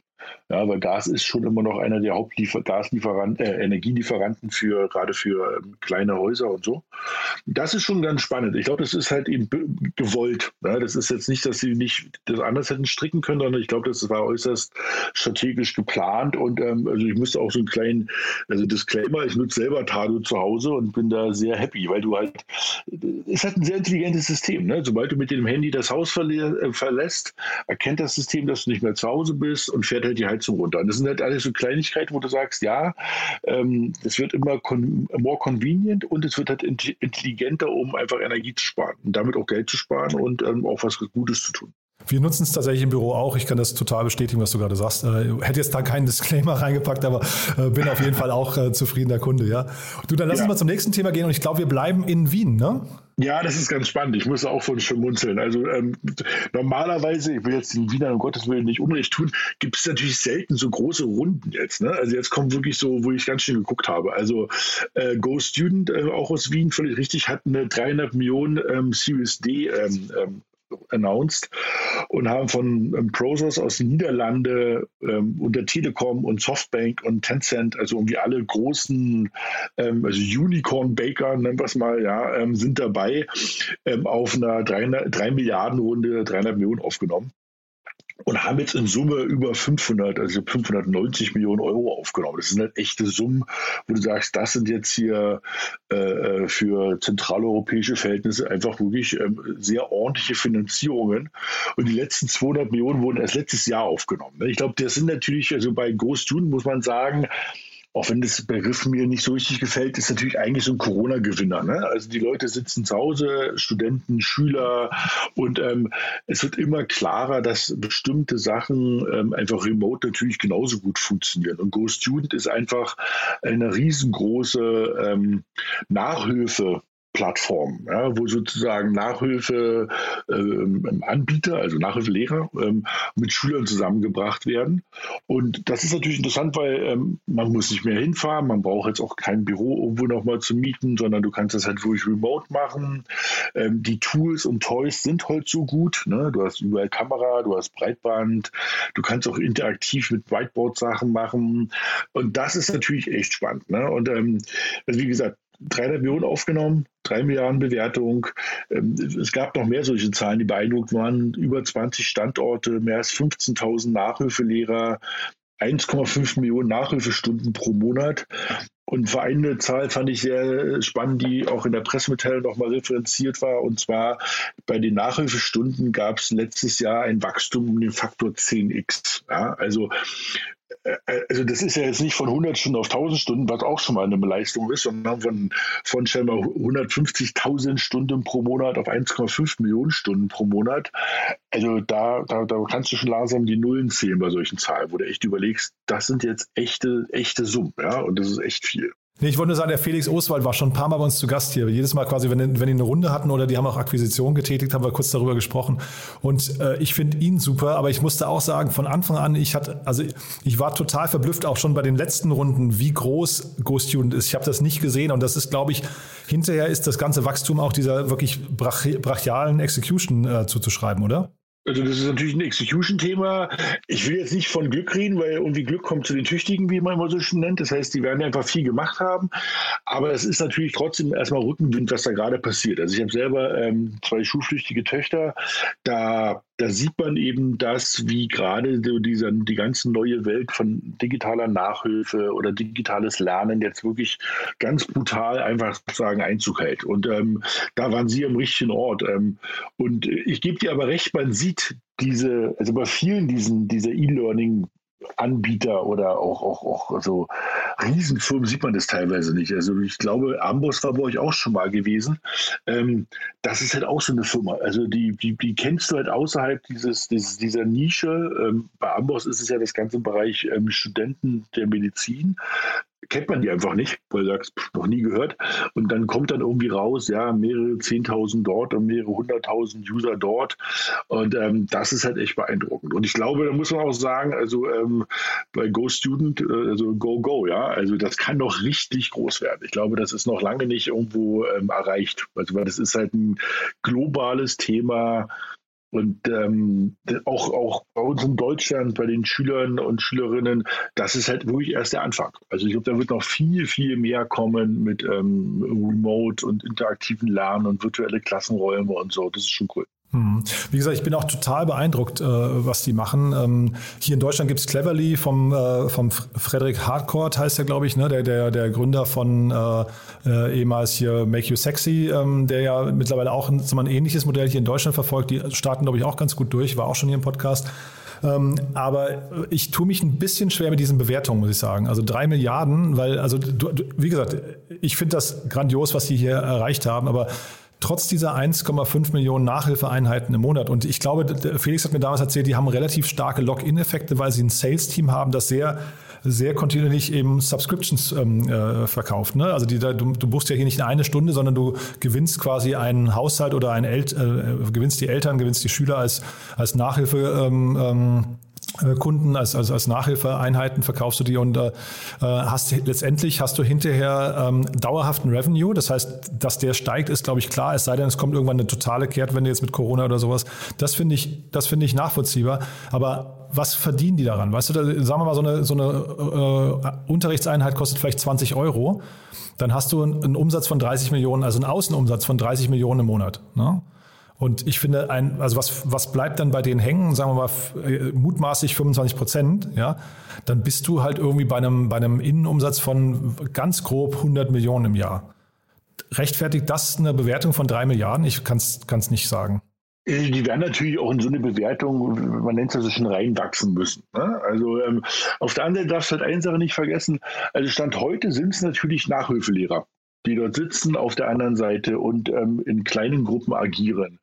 Ja, weil Gas ist schon immer noch einer der Hauptgaslieferanten, äh, Energielieferanten für gerade für ähm, kleine Häuser und so. Das ist schon ganz spannend. Ich glaube, das ist halt eben gewollt. Ja, das ist jetzt nicht, dass sie nicht das anders hätten stricken können, sondern ich glaube, das war äußerst strategisch geplant. Und ähm, also ich müsste auch so einen kleinen, also Disclaimer, ich nutze selber Tado zu Hause und bin da sehr happy, weil du halt, ist halt ein sehr intelligentes System. Ne? Sobald du mit dem Handy das Haus äh, verlässt, erkennt das System, dass du nicht mehr zu Hause bist und fährt halt die Heizung runter. Und das sind halt alles so Kleinigkeiten, wo du sagst, ja, ähm, es wird immer con more convenient und es wird halt intelligenter, um einfach Energie zu sparen und damit auch Geld zu sparen und ähm, auch was Gutes zu tun. Wir nutzen es tatsächlich im Büro auch. Ich kann das total bestätigen, was du gerade sagst. Äh, hätte jetzt da keinen Disclaimer reingepackt, aber äh, bin auf jeden Fall auch äh, zufriedener Kunde, ja. Du, dann lass ja. uns mal zum nächsten Thema gehen und ich glaube, wir bleiben in Wien, ne? Ja, das ist ganz spannend. Ich muss auch von schmunzeln. Also ähm, normalerweise, ich will jetzt den Wienern um Gottes Willen nicht Unrecht tun, gibt es natürlich selten so große Runden jetzt. Ne? Also jetzt kommt wirklich so, wo ich ganz schön geguckt habe. Also äh, Go Student, äh, auch aus Wien, völlig richtig, hat eine 300 Millionen ähm, Series D ähm, ähm announced und haben von ähm, Prosos aus den Niederlanden ähm, unter Telekom und Softbank und Tencent, also irgendwie alle großen, ähm, also Unicorn-Baker, nennen wir es mal, ja, ähm, sind dabei, ähm, auf einer 3 Milliarden Runde 300 Millionen aufgenommen und haben jetzt in Summe über 500, also 590 Millionen Euro aufgenommen. Das sind halt echte Summen, wo du sagst, das sind jetzt hier äh, äh für zentraleuropäische Verhältnisse einfach wirklich ähm, sehr ordentliche Finanzierungen. Und die letzten 200 Millionen wurden erst letztes Jahr aufgenommen. Ich glaube, das sind natürlich, also bei Großtun muss man sagen, auch wenn das Begriff mir nicht so richtig gefällt, ist natürlich eigentlich so ein Corona-Gewinner. Ne? Also die Leute sitzen zu Hause, Studenten, Schüler und ähm, es wird immer klarer, dass bestimmte Sachen ähm, einfach remote natürlich genauso gut funktionieren. Und Go Student ist einfach eine riesengroße ähm, Nachhilfe Plattform, ja, wo sozusagen Nachhilfeanbieter, ähm, also Nachhilfelehrer, ähm, mit Schülern zusammengebracht werden. Und das ist natürlich interessant, weil ähm, man muss nicht mehr hinfahren, man braucht jetzt auch kein Büro irgendwo nochmal zu mieten, sondern du kannst das halt wirklich remote machen. Ähm, die Tools und Toys sind heute so gut. Ne? Du hast überall Kamera, du hast Breitband, du kannst auch interaktiv mit Whiteboard-Sachen machen. Und das ist natürlich echt spannend. Ne? Und ähm, also wie gesagt, 300 Millionen aufgenommen, 3 Milliarden Bewertung. Ähm, es gab noch mehr solche Zahlen, die beeindruckt waren. Über 20 Standorte, mehr als 15.000 Nachhilfelehrer, 1,5 Millionen Nachhilfestunden pro Monat. Und für eine Zahl fand ich sehr spannend, die auch in der Pressemitteilung nochmal referenziert war. Und zwar bei den Nachhilfestunden gab es letztes Jahr ein Wachstum um den Faktor 10x. Ja, also also das ist ja jetzt nicht von 100 Stunden auf 1000 Stunden, was auch schon mal eine Leistung ist, sondern von, von scheinbar 150.000 Stunden pro Monat auf 1,5 Millionen Stunden pro Monat. Also da, da, da kannst du schon langsam die Nullen zählen bei solchen Zahlen, wo du echt überlegst, das sind jetzt echte, echte Summen, ja, und das ist echt viel. Nee, ich wollte nur sagen, der Felix Oswald war schon ein paar Mal bei uns zu Gast hier. Jedes Mal quasi, wenn, wenn die eine Runde hatten oder die haben auch Akquisition getätigt, haben wir kurz darüber gesprochen. Und äh, ich finde ihn super, aber ich musste auch sagen, von Anfang an, ich hatte, also ich war total verblüfft, auch schon bei den letzten Runden, wie groß Ghost Student ist. Ich habe das nicht gesehen und das ist, glaube ich, hinterher ist das ganze Wachstum auch dieser wirklich brachialen Execution äh, zuzuschreiben, oder? Also das ist natürlich ein Execution-Thema. Ich will jetzt nicht von Glück reden, weil irgendwie Glück kommt zu den Tüchtigen, wie man immer so schön nennt. Das heißt, die werden einfach viel gemacht haben. Aber es ist natürlich trotzdem erstmal Rückenwind, was da gerade passiert. Also ich habe selber ähm, zwei schulpflichtige Töchter. Da da sieht man eben das, wie gerade dieser, die ganze neue Welt von digitaler Nachhilfe oder digitales Lernen jetzt wirklich ganz brutal einfach sozusagen Einzug hält. Und ähm, da waren Sie am richtigen Ort. Ähm, und ich gebe dir aber recht, man sieht diese, also bei vielen diesen, dieser E-Learning Anbieter oder auch, auch, auch so Riesenfirmen sieht man das teilweise nicht. Also ich glaube, Amboss war bei euch auch schon mal gewesen. Ähm, das ist halt auch so eine Firma. Also die, die, die kennst du halt außerhalb dieses, dieses dieser Nische. Ähm, bei Amboss ist es ja das ganze Bereich ähm, Studenten der Medizin kennt man die einfach nicht, weil du sagst, noch nie gehört. Und dann kommt dann irgendwie raus, ja, mehrere Zehntausend dort und mehrere hunderttausend User dort. Und ähm, das ist halt echt beeindruckend. Und ich glaube, da muss man auch sagen, also ähm, bei Go Student, äh, also Go Go, ja, also das kann doch richtig groß werden. Ich glaube, das ist noch lange nicht irgendwo ähm, erreicht. Also weil das ist halt ein globales Thema und ähm, auch, auch bei uns in Deutschland, bei den Schülern und Schülerinnen, das ist halt wirklich erst der Anfang. Also ich glaube, da wird noch viel, viel mehr kommen mit ähm, Remote und interaktiven Lernen und virtuelle Klassenräume und so. Das ist schon cool. Hm. Wie gesagt, ich bin auch total beeindruckt, äh, was die machen. Ähm, hier in Deutschland gibt es Cleverly vom, äh, vom Frederick Hardcourt, heißt er, glaube ich, ne? der, der, der Gründer von äh, äh, ehemals hier Make You Sexy, ähm, der ja mittlerweile auch ein, ein ähnliches Modell hier in Deutschland verfolgt. Die starten, glaube ich, auch ganz gut durch, war auch schon hier im Podcast. Ähm, aber ich tue mich ein bisschen schwer mit diesen Bewertungen, muss ich sagen. Also drei Milliarden, weil, also du, du, wie gesagt, ich finde das grandios, was sie hier erreicht haben, aber trotz dieser 1,5 Millionen Nachhilfeeinheiten im Monat. Und ich glaube, Felix hat mir damals erzählt, die haben relativ starke Login-Effekte, weil sie ein Sales-Team haben, das sehr sehr kontinuierlich eben Subscriptions ähm, äh, verkauft. Ne? Also die, du, du buchst ja hier nicht eine Stunde, sondern du gewinnst quasi einen Haushalt oder ein El äh, gewinnst die Eltern, gewinnst die Schüler als, als Nachhilfe. Ähm, ähm, äh, Kunden, als, als, als Nachhilfeeinheiten verkaufst du die und äh, hast letztendlich hast du hinterher ähm, dauerhaften Revenue. Das heißt, dass der steigt, ist glaube ich klar. Es sei denn, es kommt irgendwann eine totale Kehrtwende jetzt mit Corona oder sowas. Das finde ich, das finde ich nachvollziehbar. Aber was verdienen die daran? Weißt du, da, sagen wir mal, so eine, so eine äh, Unterrichtseinheit kostet vielleicht 20 Euro. Dann hast du einen, einen Umsatz von 30 Millionen, also einen Außenumsatz von 30 Millionen im Monat. Ne? Und ich finde, ein, also was, was bleibt dann bei denen hängen, sagen wir mal äh, mutmaßlich 25 Prozent, ja, dann bist du halt irgendwie bei einem, bei einem Innenumsatz von ganz grob 100 Millionen im Jahr. Rechtfertigt das eine Bewertung von drei Milliarden? Ich kann es nicht sagen. Äh, die werden natürlich auch in so eine Bewertung, man nennt es also schon reinwachsen müssen. Ne? Also ähm, auf der anderen Seite darfst du halt eine Sache nicht vergessen. Also Stand heute sind es natürlich Nachhilfelehrer die dort sitzen auf der anderen Seite und ähm, in kleinen Gruppen agieren.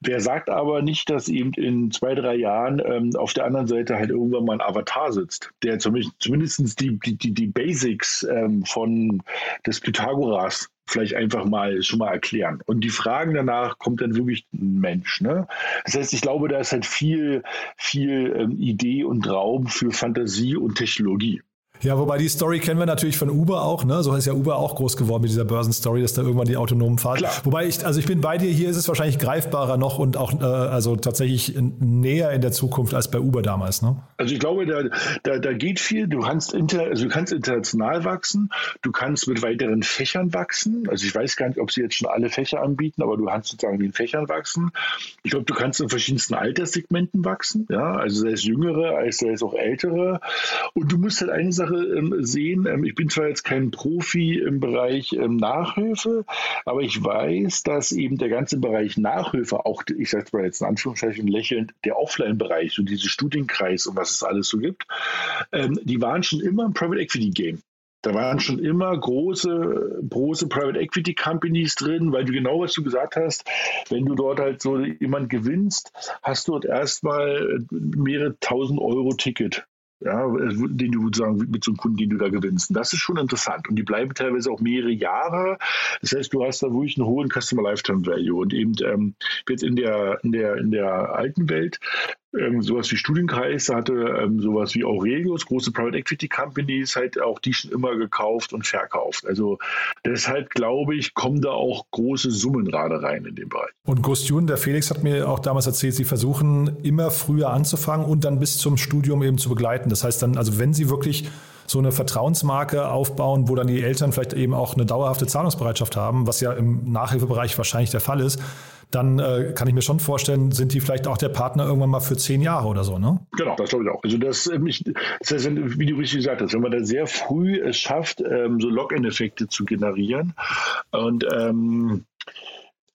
Wer sagt aber nicht, dass eben in zwei, drei Jahren ähm, auf der anderen Seite halt irgendwann mal ein Avatar sitzt, der zumindest die, die, die, Basics ähm, von des Pythagoras vielleicht einfach mal schon mal erklären. Und die Fragen danach kommt dann wirklich ein Mensch. Ne? Das heißt, ich glaube, da ist halt viel, viel ähm, Idee und Raum für Fantasie und Technologie. Ja, wobei die Story kennen wir natürlich von Uber auch, ne? So ist ja Uber auch groß geworden mit dieser Börsenstory, dass da irgendwann die autonomen fahren. Klar. Wobei ich, also ich bin bei dir, hier ist es wahrscheinlich greifbarer noch und auch äh, also tatsächlich näher in der Zukunft als bei Uber damals, ne? Also ich glaube, da, da, da geht viel. Du kannst inter, also du kannst international wachsen, du kannst mit weiteren Fächern wachsen. Also ich weiß gar nicht, ob sie jetzt schon alle Fächer anbieten, aber du kannst sozusagen in Fächern wachsen. Ich glaube, du kannst in verschiedensten Alterssegmenten wachsen, ja, also sei es jüngere, als sei es auch ältere. Und du musst halt eine Sache Sache ähm, sehen. Ähm, ich bin zwar jetzt kein Profi im Bereich ähm, Nachhilfe, aber ich weiß, dass eben der ganze Bereich Nachhilfe, auch, ich sage mal jetzt in Anführungszeichen lächelnd, der Offline-Bereich, so diese Studienkreis und was es alles so gibt, die waren schon immer ein Private Equity Game. Da waren schon immer große, große Private Equity Companies drin, weil du genau was du gesagt hast, wenn du dort halt so jemand gewinnst, hast du dort erstmal mehrere tausend Euro Ticket ja, den du sozusagen mit so einem Kunden, den du da gewinnst. Und das ist schon interessant. Und die bleiben teilweise auch mehrere Jahre. Das heißt, du hast da wirklich einen hohen Customer Lifetime Value. Und eben ähm, jetzt in der, in der, in der alten Welt ähm, sowas wie Studienkreis hatte ähm, sowas wie Aurelius, große Private Equity Companies, halt auch die schon immer gekauft und verkauft. Also deshalb glaube ich, kommen da auch große Summen gerade rein in den Bereich. Und Gostjun, der Felix hat mir auch damals erzählt, sie versuchen immer früher anzufangen und dann bis zum Studium eben zu begleiten. Das heißt dann, also wenn sie wirklich so eine Vertrauensmarke aufbauen, wo dann die Eltern vielleicht eben auch eine dauerhafte Zahlungsbereitschaft haben, was ja im Nachhilfebereich wahrscheinlich der Fall ist, dann äh, kann ich mir schon vorstellen, sind die vielleicht auch der Partner irgendwann mal für zehn Jahre oder so, ne? Genau, das glaube ich auch. Also das, ähm, ich, das heißt, wie du richtig gesagt hast, wenn man da sehr früh es schafft, ähm, so Login-Effekte zu generieren und ähm,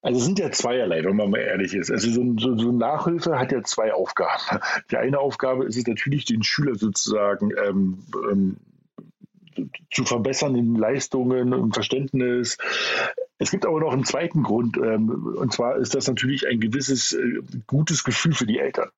also es sind ja zweierlei, wenn man mal ehrlich ist. Also so, so, so Nachhilfe hat ja zwei Aufgaben. Die eine Aufgabe ist es natürlich, den Schüler sozusagen ähm, ähm, zu verbessern in Leistungen und Verständnis. Es gibt aber noch einen zweiten Grund, ähm, und zwar ist das natürlich ein gewisses äh, gutes Gefühl für die Eltern.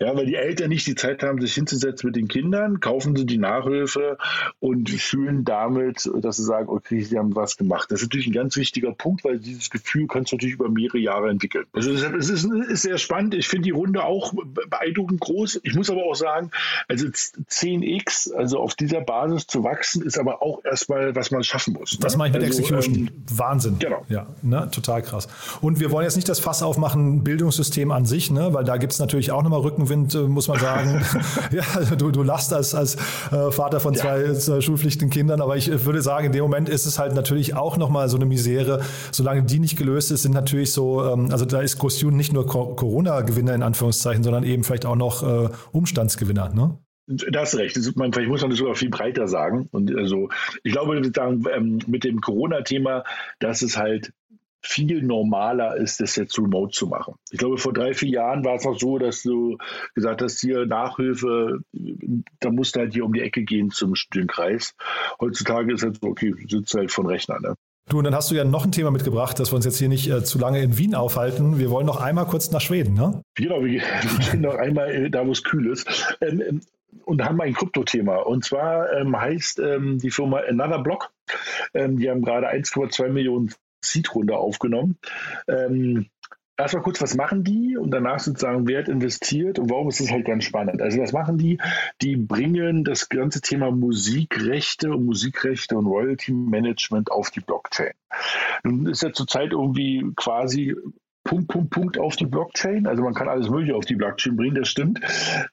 Ja, weil die Eltern nicht die Zeit haben, sich hinzusetzen mit den Kindern, kaufen sie die Nachhilfe und fühlen damit, dass sie sagen, okay, sie haben was gemacht. Das ist natürlich ein ganz wichtiger Punkt, weil dieses Gefühl kannst du natürlich über mehrere Jahre entwickeln. Also es ist, ist sehr spannend. Ich finde die Runde auch beeindruckend groß. Ich muss aber auch sagen, also 10x, also auf dieser Basis zu wachsen, ist aber auch erstmal, was man schaffen muss. Das ne? mache ich mit also, Execution. Ähm, Wahnsinn. Genau. Ja, ne? total krass. Und wir wollen jetzt nicht das Fass aufmachen, Bildungssystem an sich, ne? weil da gibt es natürlich auch nochmal Rückenwind, äh, muss man sagen. ja, also du, du lachst als, als äh, Vater von zwei ja. schulpflichtigen Kindern, aber ich würde sagen, in dem Moment ist es halt natürlich auch nochmal so eine Misere. Solange die nicht gelöst ist, sind natürlich so, ähm, also da ist Großjun nicht nur Corona-Gewinner in Anführungszeichen, sondern eben vielleicht auch noch äh, Umstandsgewinner, ne? Da hast recht. Man, vielleicht muss man das sogar viel breiter sagen. Und also, ich glaube, ähm, mit dem Corona-Thema, dass es halt viel normaler ist, das jetzt remote zu machen. Ich glaube, vor drei, vier Jahren war es noch so, dass du gesagt hast, hier Nachhilfe, da musst du halt hier um die Ecke gehen zum Studienkreis. Heutzutage ist es halt so, okay, du sitzt halt von Rechner. Ne? Du, und dann hast du ja noch ein Thema mitgebracht, dass wir uns jetzt hier nicht äh, zu lange in Wien aufhalten. Wir wollen noch einmal kurz nach Schweden, ne? Genau, wir, wir gehen noch einmal äh, da, wo es kühl ist. Ähm, ähm, und haben ein Kryptothema. Und zwar ähm, heißt ähm, die Firma Another Block. Ähm, die haben gerade 1,2 Millionen Seed-Runde aufgenommen. Ähm, Erstmal kurz, was machen die und danach sozusagen, wer hat investiert und warum ist das halt ganz spannend. Also was machen die? Die bringen das ganze Thema Musikrechte und Musikrechte und Royalty Management auf die Blockchain. Nun ist ja zurzeit irgendwie quasi Punkt, Punkt, Punkt auf die Blockchain. Also man kann alles Mögliche auf die Blockchain bringen, das stimmt.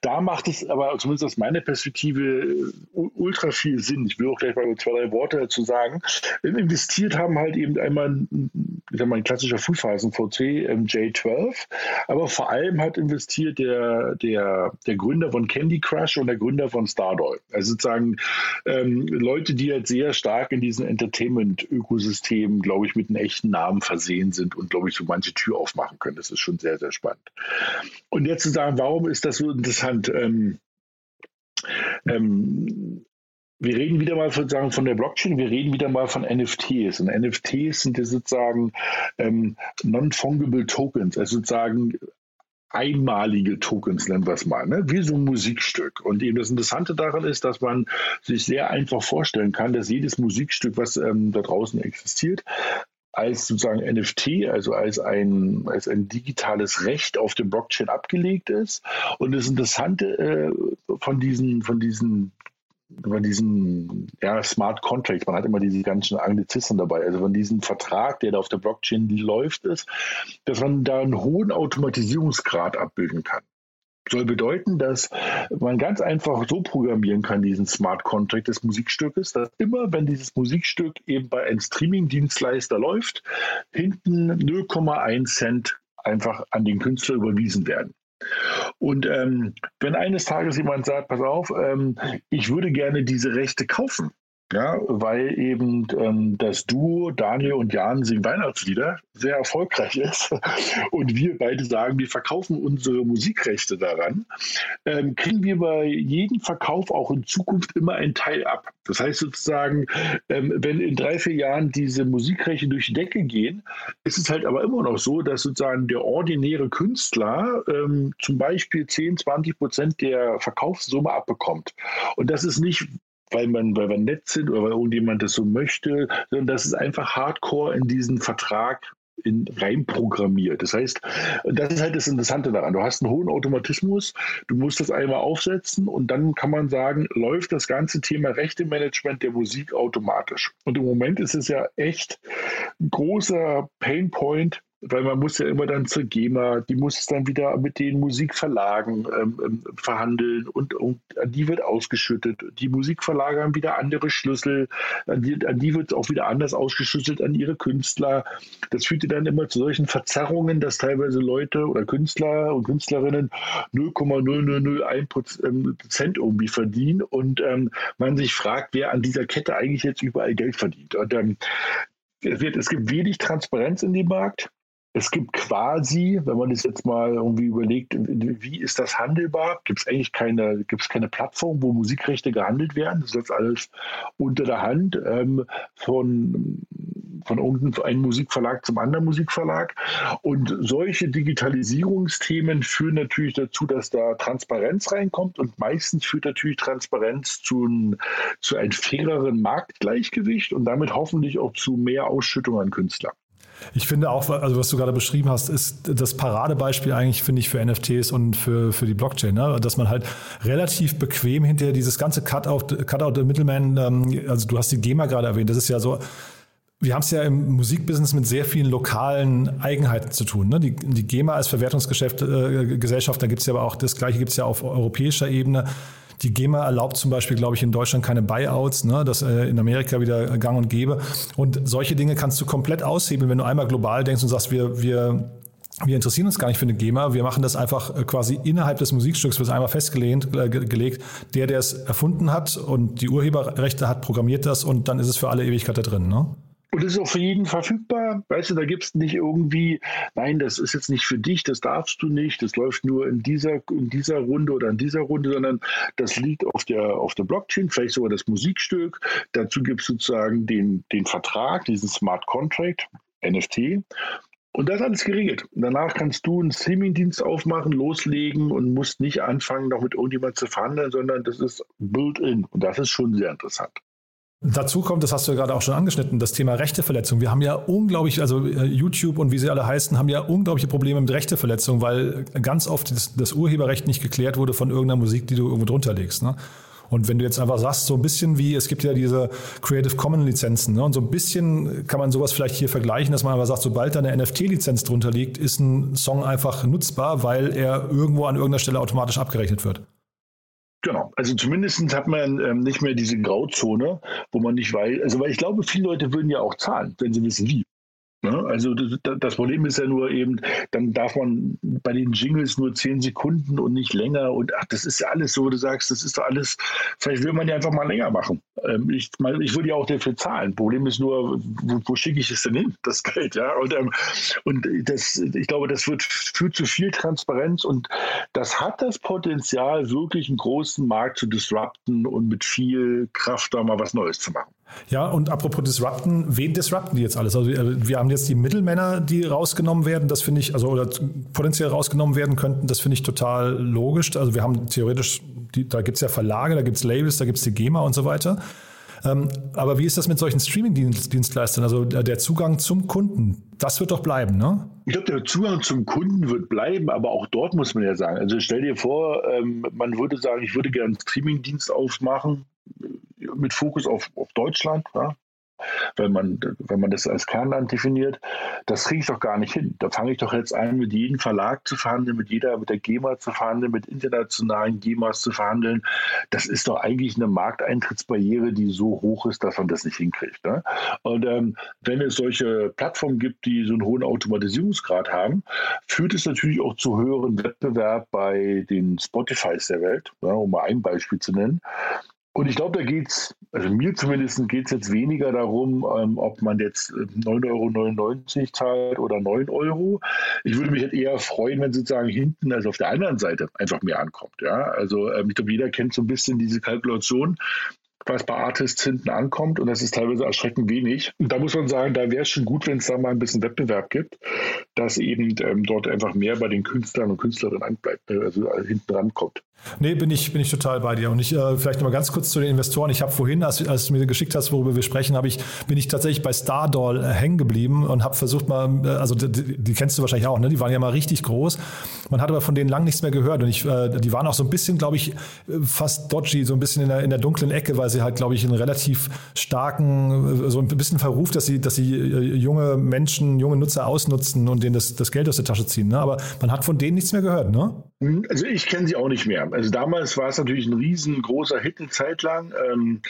Da macht es aber zumindest aus meiner Perspektive ultra viel Sinn. Ich will auch gleich mal zwei, drei Worte dazu sagen. Investiert haben halt eben einmal ich sag mal, ein klassischer Frühphasen-VC ähm, J12, aber vor allem hat investiert der, der, der Gründer von Candy Crush und der Gründer von Stardoll. Also sozusagen ähm, Leute, die halt sehr stark in diesem Entertainment-Ökosystem, glaube ich, mit einem echten Namen versehen sind und, glaube ich, so manche Tür aufmachen können. Das ist schon sehr, sehr spannend. Und jetzt zu sagen, warum ist das so interessant? Ähm, ähm, wir reden wieder mal sozusagen von der Blockchain, wir reden wieder mal von NFTs. Und NFTs sind ja sozusagen ähm, Non-Fungible Tokens, also sozusagen einmalige Tokens, nennen wir es mal, ne? wie so ein Musikstück. Und eben das Interessante daran ist, dass man sich sehr einfach vorstellen kann, dass jedes Musikstück, was ähm, da draußen existiert, als sozusagen NFT, also als ein, als ein digitales Recht auf dem Blockchain abgelegt ist. Und das Interessante äh, von diesen, von diesen über diesen ja, Smart Contract, man hat immer diese ganzen Anglizisten dabei, also von diesem Vertrag, der da auf der Blockchain läuft, ist, dass man da einen hohen Automatisierungsgrad abbilden kann. Soll bedeuten, dass man ganz einfach so programmieren kann, diesen Smart Contract des Musikstückes, dass immer, wenn dieses Musikstück eben bei einem Streaming-Dienstleister läuft, hinten 0,1 Cent einfach an den Künstler überwiesen werden. Und ähm, wenn eines Tages jemand sagt, pass auf, ähm, ich würde gerne diese Rechte kaufen, ja, weil eben ähm, das Duo Daniel und Jan singen Weihnachtslieder sehr erfolgreich ist und wir beide sagen, wir verkaufen unsere Musikrechte daran, ähm, kriegen wir bei jedem Verkauf auch in Zukunft immer einen Teil ab. Das heißt sozusagen, ähm, wenn in drei, vier Jahren diese Musikrechte durch die Decke gehen, ist es halt aber immer noch so, dass sozusagen der ordinäre Künstler ähm, zum Beispiel 10, 20 Prozent der Verkaufssumme abbekommt. Und das ist nicht weil man, weil wir nett sind oder weil irgendjemand das so möchte, sondern das ist einfach hardcore in diesen Vertrag in, reinprogrammiert. Das heißt, das ist halt das Interessante daran. Du hast einen hohen Automatismus, du musst das einmal aufsetzen und dann kann man sagen, läuft das ganze Thema Rechtemanagement der Musik automatisch. Und im Moment ist es ja echt ein großer Painpoint, weil man muss ja immer dann zur GEMA, die muss es dann wieder mit den Musikverlagen ähm, ähm, verhandeln und, und an die wird ausgeschüttet. Die Musikverlage haben wieder andere Schlüssel, an die, an die wird es auch wieder anders ausgeschüttet, an ihre Künstler. Das führte dann immer zu solchen Verzerrungen, dass teilweise Leute oder Künstler und Künstlerinnen 0,0001 Prozent irgendwie verdienen und ähm, man sich fragt, wer an dieser Kette eigentlich jetzt überall Geld verdient. Und ähm, es, wird, es gibt wenig Transparenz in dem Markt. Es gibt quasi, wenn man das jetzt mal irgendwie überlegt, wie ist das handelbar? Gibt es eigentlich keine, gibt es keine Plattform, wo Musikrechte gehandelt werden? Das ist jetzt alles unter der Hand ähm, von, von irgendeinem Musikverlag zum anderen Musikverlag. Und solche Digitalisierungsthemen führen natürlich dazu, dass da Transparenz reinkommt und meistens führt natürlich Transparenz zu, ein, zu einem faireren Marktgleichgewicht und damit hoffentlich auch zu mehr Ausschüttung an Künstler. Ich finde auch, also was du gerade beschrieben hast, ist das Paradebeispiel eigentlich, finde ich, für NFTs und für, für die Blockchain, ne? dass man halt relativ bequem hinterher dieses ganze Cutout, Cutout der Middleman, ähm, also du hast die GEMA gerade erwähnt, das ist ja so, wir haben es ja im Musikbusiness mit sehr vielen lokalen Eigenheiten zu tun. Ne? Die, die GEMA als Verwertungsgesellschaft, äh, Gesellschaft, da gibt es ja aber auch, das gleiche gibt es ja auf europäischer Ebene. Die GEMA erlaubt zum Beispiel, glaube ich, in Deutschland keine Buyouts, ne? das äh, in Amerika wieder gang und gäbe. Und solche Dinge kannst du komplett aushebeln, wenn du einmal global denkst und sagst, wir, wir wir interessieren uns gar nicht für eine GEMA, wir machen das einfach äh, quasi innerhalb des Musikstücks, wird einmal festgelegt, äh, gelegt. Der, der es erfunden hat und die Urheberrechte hat, programmiert das und dann ist es für alle Ewigkeit da drin. Ne? Und es ist auch für jeden verfügbar. Weißt du, da gibt es nicht irgendwie, nein, das ist jetzt nicht für dich, das darfst du nicht, das läuft nur in dieser, in dieser Runde oder in dieser Runde, sondern das liegt auf der, auf der Blockchain, vielleicht sogar das Musikstück. Dazu gibt es sozusagen den, den Vertrag, diesen Smart Contract, NFT. Und das ist alles geregelt. Danach kannst du einen Streamingdienst aufmachen, loslegen und musst nicht anfangen, noch mit irgendjemand zu verhandeln, sondern das ist built-in. Und das ist schon sehr interessant. Dazu kommt, das hast du ja gerade auch schon angeschnitten, das Thema Rechteverletzung. Wir haben ja unglaublich, also äh, YouTube und wie sie alle heißen, haben ja unglaubliche Probleme mit Rechteverletzung, weil ganz oft das, das Urheberrecht nicht geklärt wurde von irgendeiner Musik, die du irgendwo drunter legst. Ne? Und wenn du jetzt einfach sagst, so ein bisschen wie, es gibt ja diese Creative Commons Lizenzen, ne? und so ein bisschen kann man sowas vielleicht hier vergleichen, dass man aber sagt, sobald da eine NFT-Lizenz drunter liegt, ist ein Song einfach nutzbar, weil er irgendwo an irgendeiner Stelle automatisch abgerechnet wird. Genau, also zumindest hat man ähm, nicht mehr diese Grauzone, wo man nicht weiß, also weil ich glaube, viele Leute würden ja auch zahlen, wenn sie wissen wie. Ne? Also das, Problem ist ja nur eben, dann darf man bei den Jingles nur zehn Sekunden und nicht länger. Und ach, das ist ja alles so, wo du sagst, das ist doch alles, vielleicht will man ja einfach mal länger machen. Ähm, ich, ich würde ja auch dafür zahlen. Problem ist nur, wo, wo schicke ich es denn hin, das Geld? Ja? Und, ähm, und das, ich glaube, das wird, führt zu viel Transparenz und das hat das Potenzial, wirklich einen großen Markt zu disrupten und mit viel Kraft da mal was Neues zu machen. Ja, und apropos disrupten, wen disrupten die jetzt alles? Also wir haben jetzt die Mittelmänner, die rausgenommen werden, das finde ich, also oder potenziell rausgenommen werden könnten, das finde ich total logisch. Also wir haben theoretisch, die, da gibt es ja Verlage, da gibt es Labels, da gibt es die GEMA und so weiter. Ähm, aber wie ist das mit solchen Streaming-Dienstleistern? Also der Zugang zum Kunden, das wird doch bleiben, ne? Ich glaube, der Zugang zum Kunden wird bleiben, aber auch dort muss man ja sagen. Also stell dir vor, ähm, man würde sagen, ich würde gerne einen Streaming-Dienst aufmachen mit Fokus auf, auf Deutschland. Ja? Wenn man, wenn man das als Kernland definiert. Das kriege ich doch gar nicht hin. Da fange ich doch jetzt an, mit jedem Verlag zu verhandeln, mit jeder, mit der GEMA zu verhandeln, mit internationalen GEMAs zu verhandeln. Das ist doch eigentlich eine Markteintrittsbarriere, die so hoch ist, dass man das nicht hinkriegt. Ne? Und ähm, wenn es solche Plattformen gibt, die so einen hohen Automatisierungsgrad haben, führt es natürlich auch zu höheren Wettbewerb bei den Spotifys der Welt, ja, um mal ein Beispiel zu nennen. Und ich glaube, da geht es, also mir zumindest geht es jetzt weniger darum, ähm, ob man jetzt 9,99 Euro zahlt oder 9 Euro. Ich würde mich halt eher freuen, wenn sozusagen hinten, also auf der anderen Seite, einfach mehr ankommt. Ja? Also ähm, ich glaube, jeder kennt so ein bisschen diese Kalkulation was bei Artists hinten ankommt und das ist teilweise erschreckend wenig. Und da muss man sagen, da wäre es schon gut, wenn es da mal ein bisschen Wettbewerb gibt, dass eben ähm, dort einfach mehr bei den Künstlern und Künstlerinnen anbleibt, äh, also hinten rankommt. Nee, bin ich, bin ich total bei dir. Und ich äh, vielleicht nochmal ganz kurz zu den Investoren. Ich habe vorhin, als, als du mir geschickt hast, worüber wir sprechen, ich, bin ich tatsächlich bei Stardoll äh, hängen geblieben und habe versucht mal, äh, also die, die, kennst du wahrscheinlich auch, ne? Die waren ja mal richtig groß. Man hat aber von denen lang nichts mehr gehört. Und ich, äh, die waren auch so ein bisschen, glaube ich, fast dodgy, so ein bisschen in der, in der dunklen Ecke, weil sie halt, glaube ich, einen relativ starken, äh, so ein bisschen Verruf, dass sie, dass sie äh, junge Menschen, junge Nutzer ausnutzen und denen das, das Geld aus der Tasche ziehen. Ne? Aber man hat von denen nichts mehr gehört, ne? Hm, also ich kenne sie auch nicht mehr. Also damals war es natürlich ein riesengroßer Hit eine Zeit lang, ähm,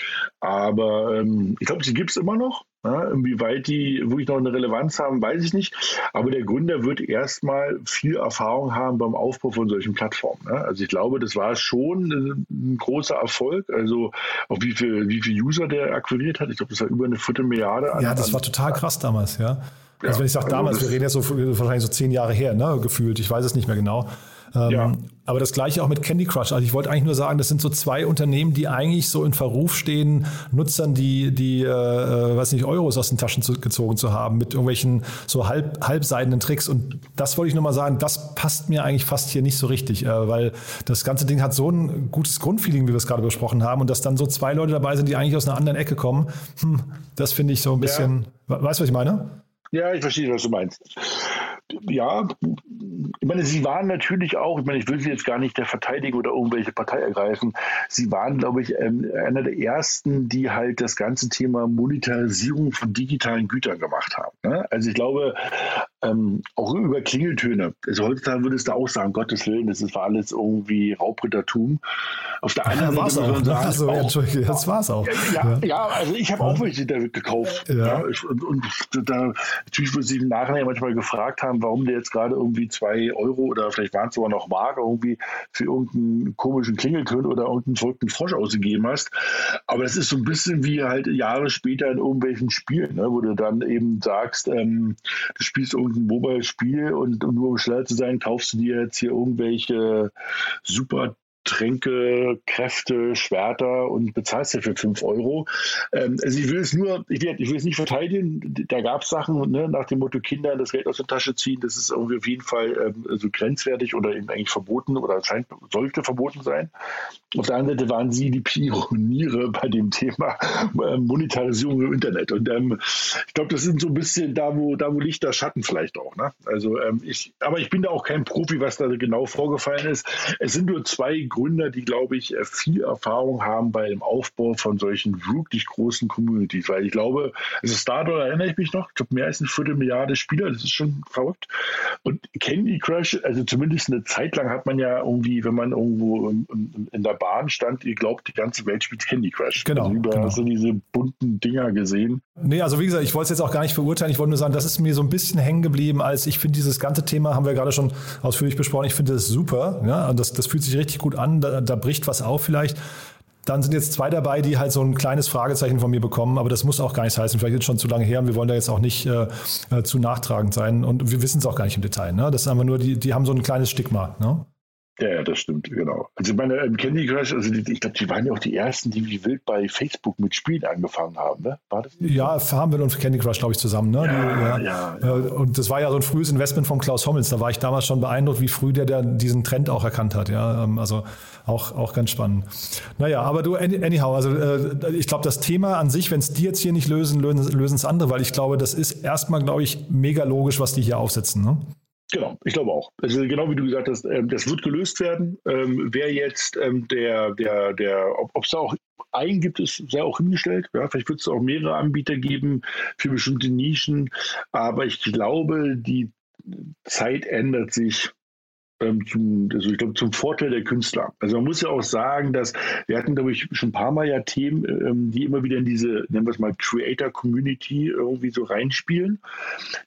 aber ähm, ich glaube, sie gibt es immer noch. Ja, inwieweit die wirklich noch eine Relevanz haben, weiß ich nicht. Aber der Gründer wird erstmal viel Erfahrung haben beim Aufbau von solchen Plattformen. Ne? Also ich glaube, das war schon ein großer Erfolg. Also auch wie viel, wie viel User der akquiriert hat. Ich glaube, das war über eine Viertelmilliarde. Ja, das war total krass damals, ja. Also wenn ich sage damals, wir reden jetzt so wahrscheinlich so zehn Jahre her, ne, gefühlt. Ich weiß es nicht mehr genau. Ähm, ja. Aber das gleiche auch mit Candy Crush. Also ich wollte eigentlich nur sagen, das sind so zwei Unternehmen, die eigentlich so in Verruf stehen, Nutzern, die, die äh, äh, weiß nicht, Euros aus den Taschen zu, gezogen zu haben, mit irgendwelchen so halb, halbseidenen Tricks. Und das wollte ich nur mal sagen, das passt mir eigentlich fast hier nicht so richtig, äh, weil das ganze Ding hat so ein gutes Grundfeeling, wie wir es gerade besprochen haben. Und dass dann so zwei Leute dabei sind, die eigentlich aus einer anderen Ecke kommen, hm, das finde ich so ein bisschen, ja. weißt du, was ich meine? Ja, ich verstehe, was du meinst ja, ich meine, sie waren natürlich auch, ich meine, ich will sie jetzt gar nicht der verteidigen oder irgendwelche Partei ergreifen. Sie waren, glaube ich, ähm, einer der ersten, die halt das ganze Thema Monetarisierung von digitalen Gütern gemacht haben. Ne? Also ich glaube, ähm, auch über Klingeltöne. Also heutzutage würdest du auch sagen, Gottes Willen, das war alles irgendwie Raubrittertum. Auf der anderen ja, Seite auch, sagen, also, auch, Entschuldige, das war es auch. Ja, ja, ja, also ich habe auch welche gekauft. Ja. und, und da natürlich wird sich im Nachhinein manchmal gefragt haben, warum der jetzt gerade irgendwie zwei Euro oder vielleicht waren es sogar noch Mark irgendwie für irgendeinen komischen Klingelton oder irgendeinen verrückten Frosch ausgegeben hast. Aber das ist so ein bisschen wie halt Jahre später in irgendwelchen Spielen, ne, wo du dann eben sagst, ähm, du spielst irgendein Mobile-Spiel und, und nur um schneller zu sein, kaufst du dir jetzt hier irgendwelche super Tränke, Kräfte, Schwerter und bezahlst dafür 5 Euro. Ähm, also ich will es nur, ich will, ich will es nicht verteidigen. Da gab es Sachen ne, nach dem Motto Kinder das Geld aus der Tasche ziehen. Das ist irgendwie auf jeden Fall ähm, also grenzwertig oder eben eigentlich verboten oder scheint, sollte verboten sein. Auf der anderen Seite waren sie die Pioniere bei dem Thema äh, Monetarisierung im Internet. Und ähm, ich glaube, das sind so ein bisschen da, wo, da, wo Licht, Schatten vielleicht auch. Ne? Also ähm, ich, aber ich bin da auch kein Profi, was da genau vorgefallen ist. Es sind nur zwei Gründer, die, glaube ich, äh, viel Erfahrung haben bei dem Aufbau von solchen wirklich großen Communities. Weil ich glaube, also Stardol erinnere ich mich noch, ich glaube, mehr als eine Viertelmilliarde Spieler, das ist schon verrückt. Und Candy Crush, also zumindest eine Zeit lang hat man ja irgendwie, wenn man irgendwo in, in der Bahn stand, ihr glaubt, die ganze Welt spielt Candy Crush. Genau. Also über genau. so diese bunten Dinger gesehen. Nee, also wie gesagt, ich wollte es jetzt auch gar nicht verurteilen. Ich wollte nur sagen, das ist mir so ein bisschen hängen geblieben, als ich finde, dieses ganze Thema haben wir gerade schon ausführlich besprochen. Ich finde das super. Ja, und das, das fühlt sich richtig gut an da, da bricht was auf vielleicht. Dann sind jetzt zwei dabei, die halt so ein kleines Fragezeichen von mir bekommen, aber das muss auch gar nichts heißen. Vielleicht ist es schon zu lange her und wir wollen da jetzt auch nicht äh, äh zu nachtragend sein und wir wissen es auch gar nicht im Detail. Ne? Das ist einfach nur, die, die haben so ein kleines Stigma. Ne? Ja, ja, das stimmt, genau. Also meine ähm, Candy Crush, also die, ich glaube, die waren ja auch die ersten, die wie wild bei Facebook mit Spielen angefangen haben, ne? War das nicht? Ja, Farmville und Candy Crush, glaube ich, zusammen, ne? Ja, die, ja, ja, äh, Und das war ja so ein frühes Investment von Klaus Hommels. Da war ich damals schon beeindruckt, wie früh der, der diesen Trend auch erkannt hat, ja. Ähm, also auch, auch ganz spannend. Naja, aber du, anyhow, also äh, ich glaube, das Thema an sich, wenn es die jetzt hier nicht lösen, lösen es andere, weil ich glaube, das ist erstmal, glaube ich, mega logisch, was die hier aufsetzen, ne? Genau, ich glaube auch. Also genau wie du gesagt hast, ähm, das wird gelöst werden. Ähm, wer jetzt ähm, der, der, der, ob es da auch einen gibt es, sei auch hingestellt. Ja, vielleicht wird es auch mehrere Anbieter geben für bestimmte Nischen. Aber ich glaube, die Zeit ändert sich ähm, zum, also ich glaube, zum Vorteil der Künstler. Also man muss ja auch sagen, dass wir hatten, glaube ich, schon ein paar Mal ja Themen, ähm, die immer wieder in diese, nennen wir es mal, Creator-Community irgendwie so reinspielen,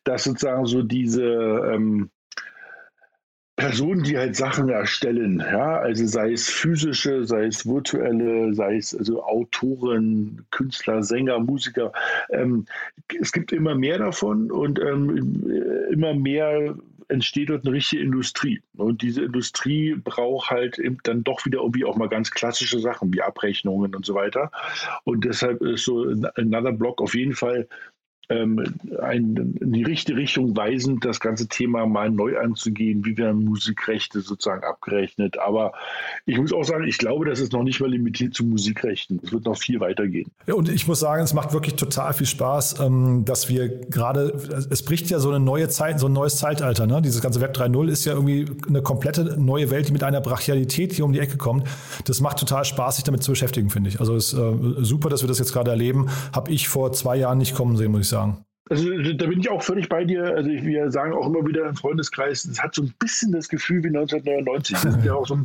dass sozusagen so diese ähm, Personen, die halt Sachen erstellen, ja, also sei es physische, sei es virtuelle, sei es also Autoren, Künstler, Sänger, Musiker. Ähm, es gibt immer mehr davon und ähm, immer mehr entsteht dort eine richtige Industrie. Und diese Industrie braucht halt dann doch wieder irgendwie auch mal ganz klassische Sachen wie Abrechnungen und so weiter. Und deshalb ist so Another Block auf jeden Fall ähm, ein, in die richtige Richtung weisend, das ganze Thema mal neu anzugehen, wie werden Musikrechte sozusagen abgerechnet. Aber ich muss auch sagen, ich glaube, das ist noch nicht mal limitiert zu Musikrechten. Es wird noch viel weitergehen. Ja, und ich muss sagen, es macht wirklich total viel Spaß, ähm, dass wir gerade, es bricht ja so eine neue Zeit, so ein neues Zeitalter. Ne? Dieses ganze Web 3.0 ist ja irgendwie eine komplette neue Welt, die mit einer Brachialität hier um die Ecke kommt. Das macht total Spaß, sich damit zu beschäftigen, finde ich. Also es ist äh, super, dass wir das jetzt gerade erleben. Habe ich vor zwei Jahren nicht kommen sehen, muss ich sagen sagen. Also da bin ich auch völlig bei dir. Also wir sagen auch immer wieder im Freundeskreis, es hat so ein bisschen das Gefühl wie 1999. Wir sind ja auch so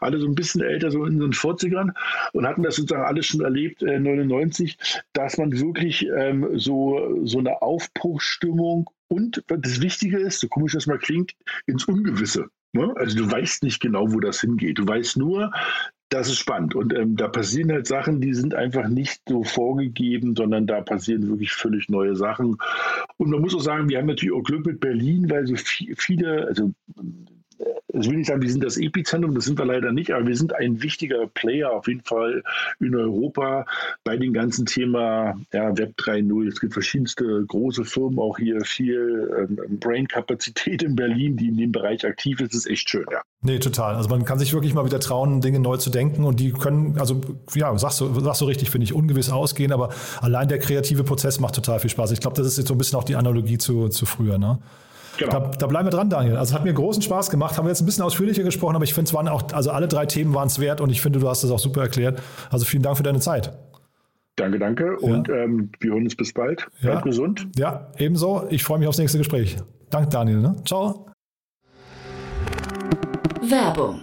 alle so ein bisschen älter, so in den 40ern und hatten das sozusagen alles schon erlebt, äh, 99, dass man wirklich ähm, so, so eine Aufbruchsstimmung und das Wichtige ist, so komisch das mal klingt, ins Ungewisse. Ne? Also du weißt nicht genau, wo das hingeht. Du weißt nur, das ist spannend. Und ähm, da passieren halt Sachen, die sind einfach nicht so vorgegeben, sondern da passieren wirklich völlig neue Sachen. Und man muss auch sagen, wir haben natürlich auch Glück mit Berlin, weil so viele, also ich will nicht sagen, wir sind das Epizentrum, das sind wir leider nicht, aber wir sind ein wichtiger Player auf jeden Fall in Europa bei dem ganzen Thema ja, Web 3.0. Es gibt verschiedenste große Firmen, auch hier viel ähm, Brain-Kapazität in Berlin, die in dem Bereich aktiv ist. Das ist echt schön, ja. Nee, total. Also man kann sich wirklich mal wieder trauen, Dinge neu zu denken und die können, also ja, sagst du, sagst du richtig, finde ich, ungewiss ausgehen, aber allein der kreative Prozess macht total viel Spaß. Ich glaube, das ist jetzt so ein bisschen auch die Analogie zu, zu früher, ne? Genau. Da, da, bleiben wir dran, Daniel. Also hat mir großen Spaß gemacht. Haben wir jetzt ein bisschen ausführlicher gesprochen, aber ich finde, es waren auch, also alle drei Themen waren es wert und ich finde, du hast das auch super erklärt. Also vielen Dank für deine Zeit. Danke, danke. Und ja. ähm, wir hören uns bis bald. Ja. Bleib gesund. Ja, ebenso. Ich freue mich aufs nächste Gespräch. Danke, Daniel. Ne? Ciao. Werbung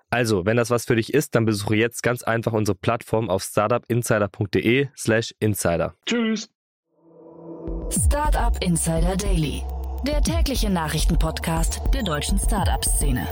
Also, wenn das was für dich ist, dann besuche jetzt ganz einfach unsere Plattform auf startupinsider.de slash insider. Tschüss. Startup Insider Daily, der tägliche Nachrichtenpodcast der deutschen Startup-Szene.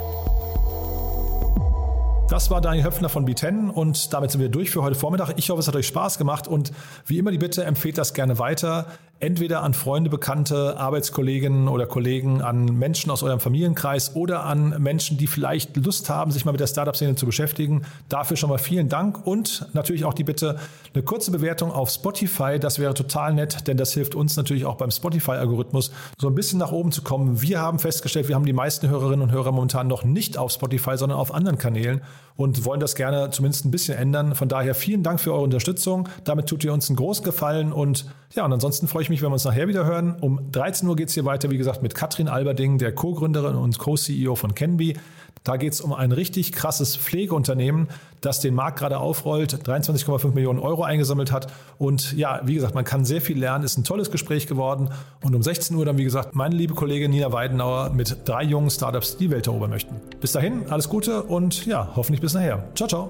Das war Daniel Höpfner von B10 und damit sind wir durch für heute Vormittag. Ich hoffe, es hat euch Spaß gemacht und wie immer die Bitte, empfehlt das gerne weiter entweder an Freunde, Bekannte, Arbeitskolleginnen oder Kollegen, an Menschen aus eurem Familienkreis oder an Menschen, die vielleicht Lust haben, sich mal mit der Startup-Szene zu beschäftigen. Dafür schon mal vielen Dank und natürlich auch die Bitte, eine kurze Bewertung auf Spotify. Das wäre total nett, denn das hilft uns natürlich auch beim Spotify-Algorithmus so ein bisschen nach oben zu kommen. Wir haben festgestellt, wir haben die meisten Hörerinnen und Hörer momentan noch nicht auf Spotify, sondern auf anderen Kanälen und wollen das gerne zumindest ein bisschen ändern. Von daher vielen Dank für eure Unterstützung. Damit tut ihr uns einen großen Gefallen und ja, und ansonsten freue ich mich, wenn wir uns nachher wieder hören. Um 13 Uhr geht es hier weiter, wie gesagt, mit Katrin Alberding, der Co-Gründerin und Co-CEO von Canby. Da geht es um ein richtig krasses Pflegeunternehmen, das den Markt gerade aufrollt, 23,5 Millionen Euro eingesammelt hat. Und ja, wie gesagt, man kann sehr viel lernen, ist ein tolles Gespräch geworden. Und um 16 Uhr dann, wie gesagt, meine liebe Kollegin Nina Weidenauer mit drei jungen Startups die Welt erobern möchten. Bis dahin, alles Gute und ja, hoffentlich bis nachher. Ciao, ciao.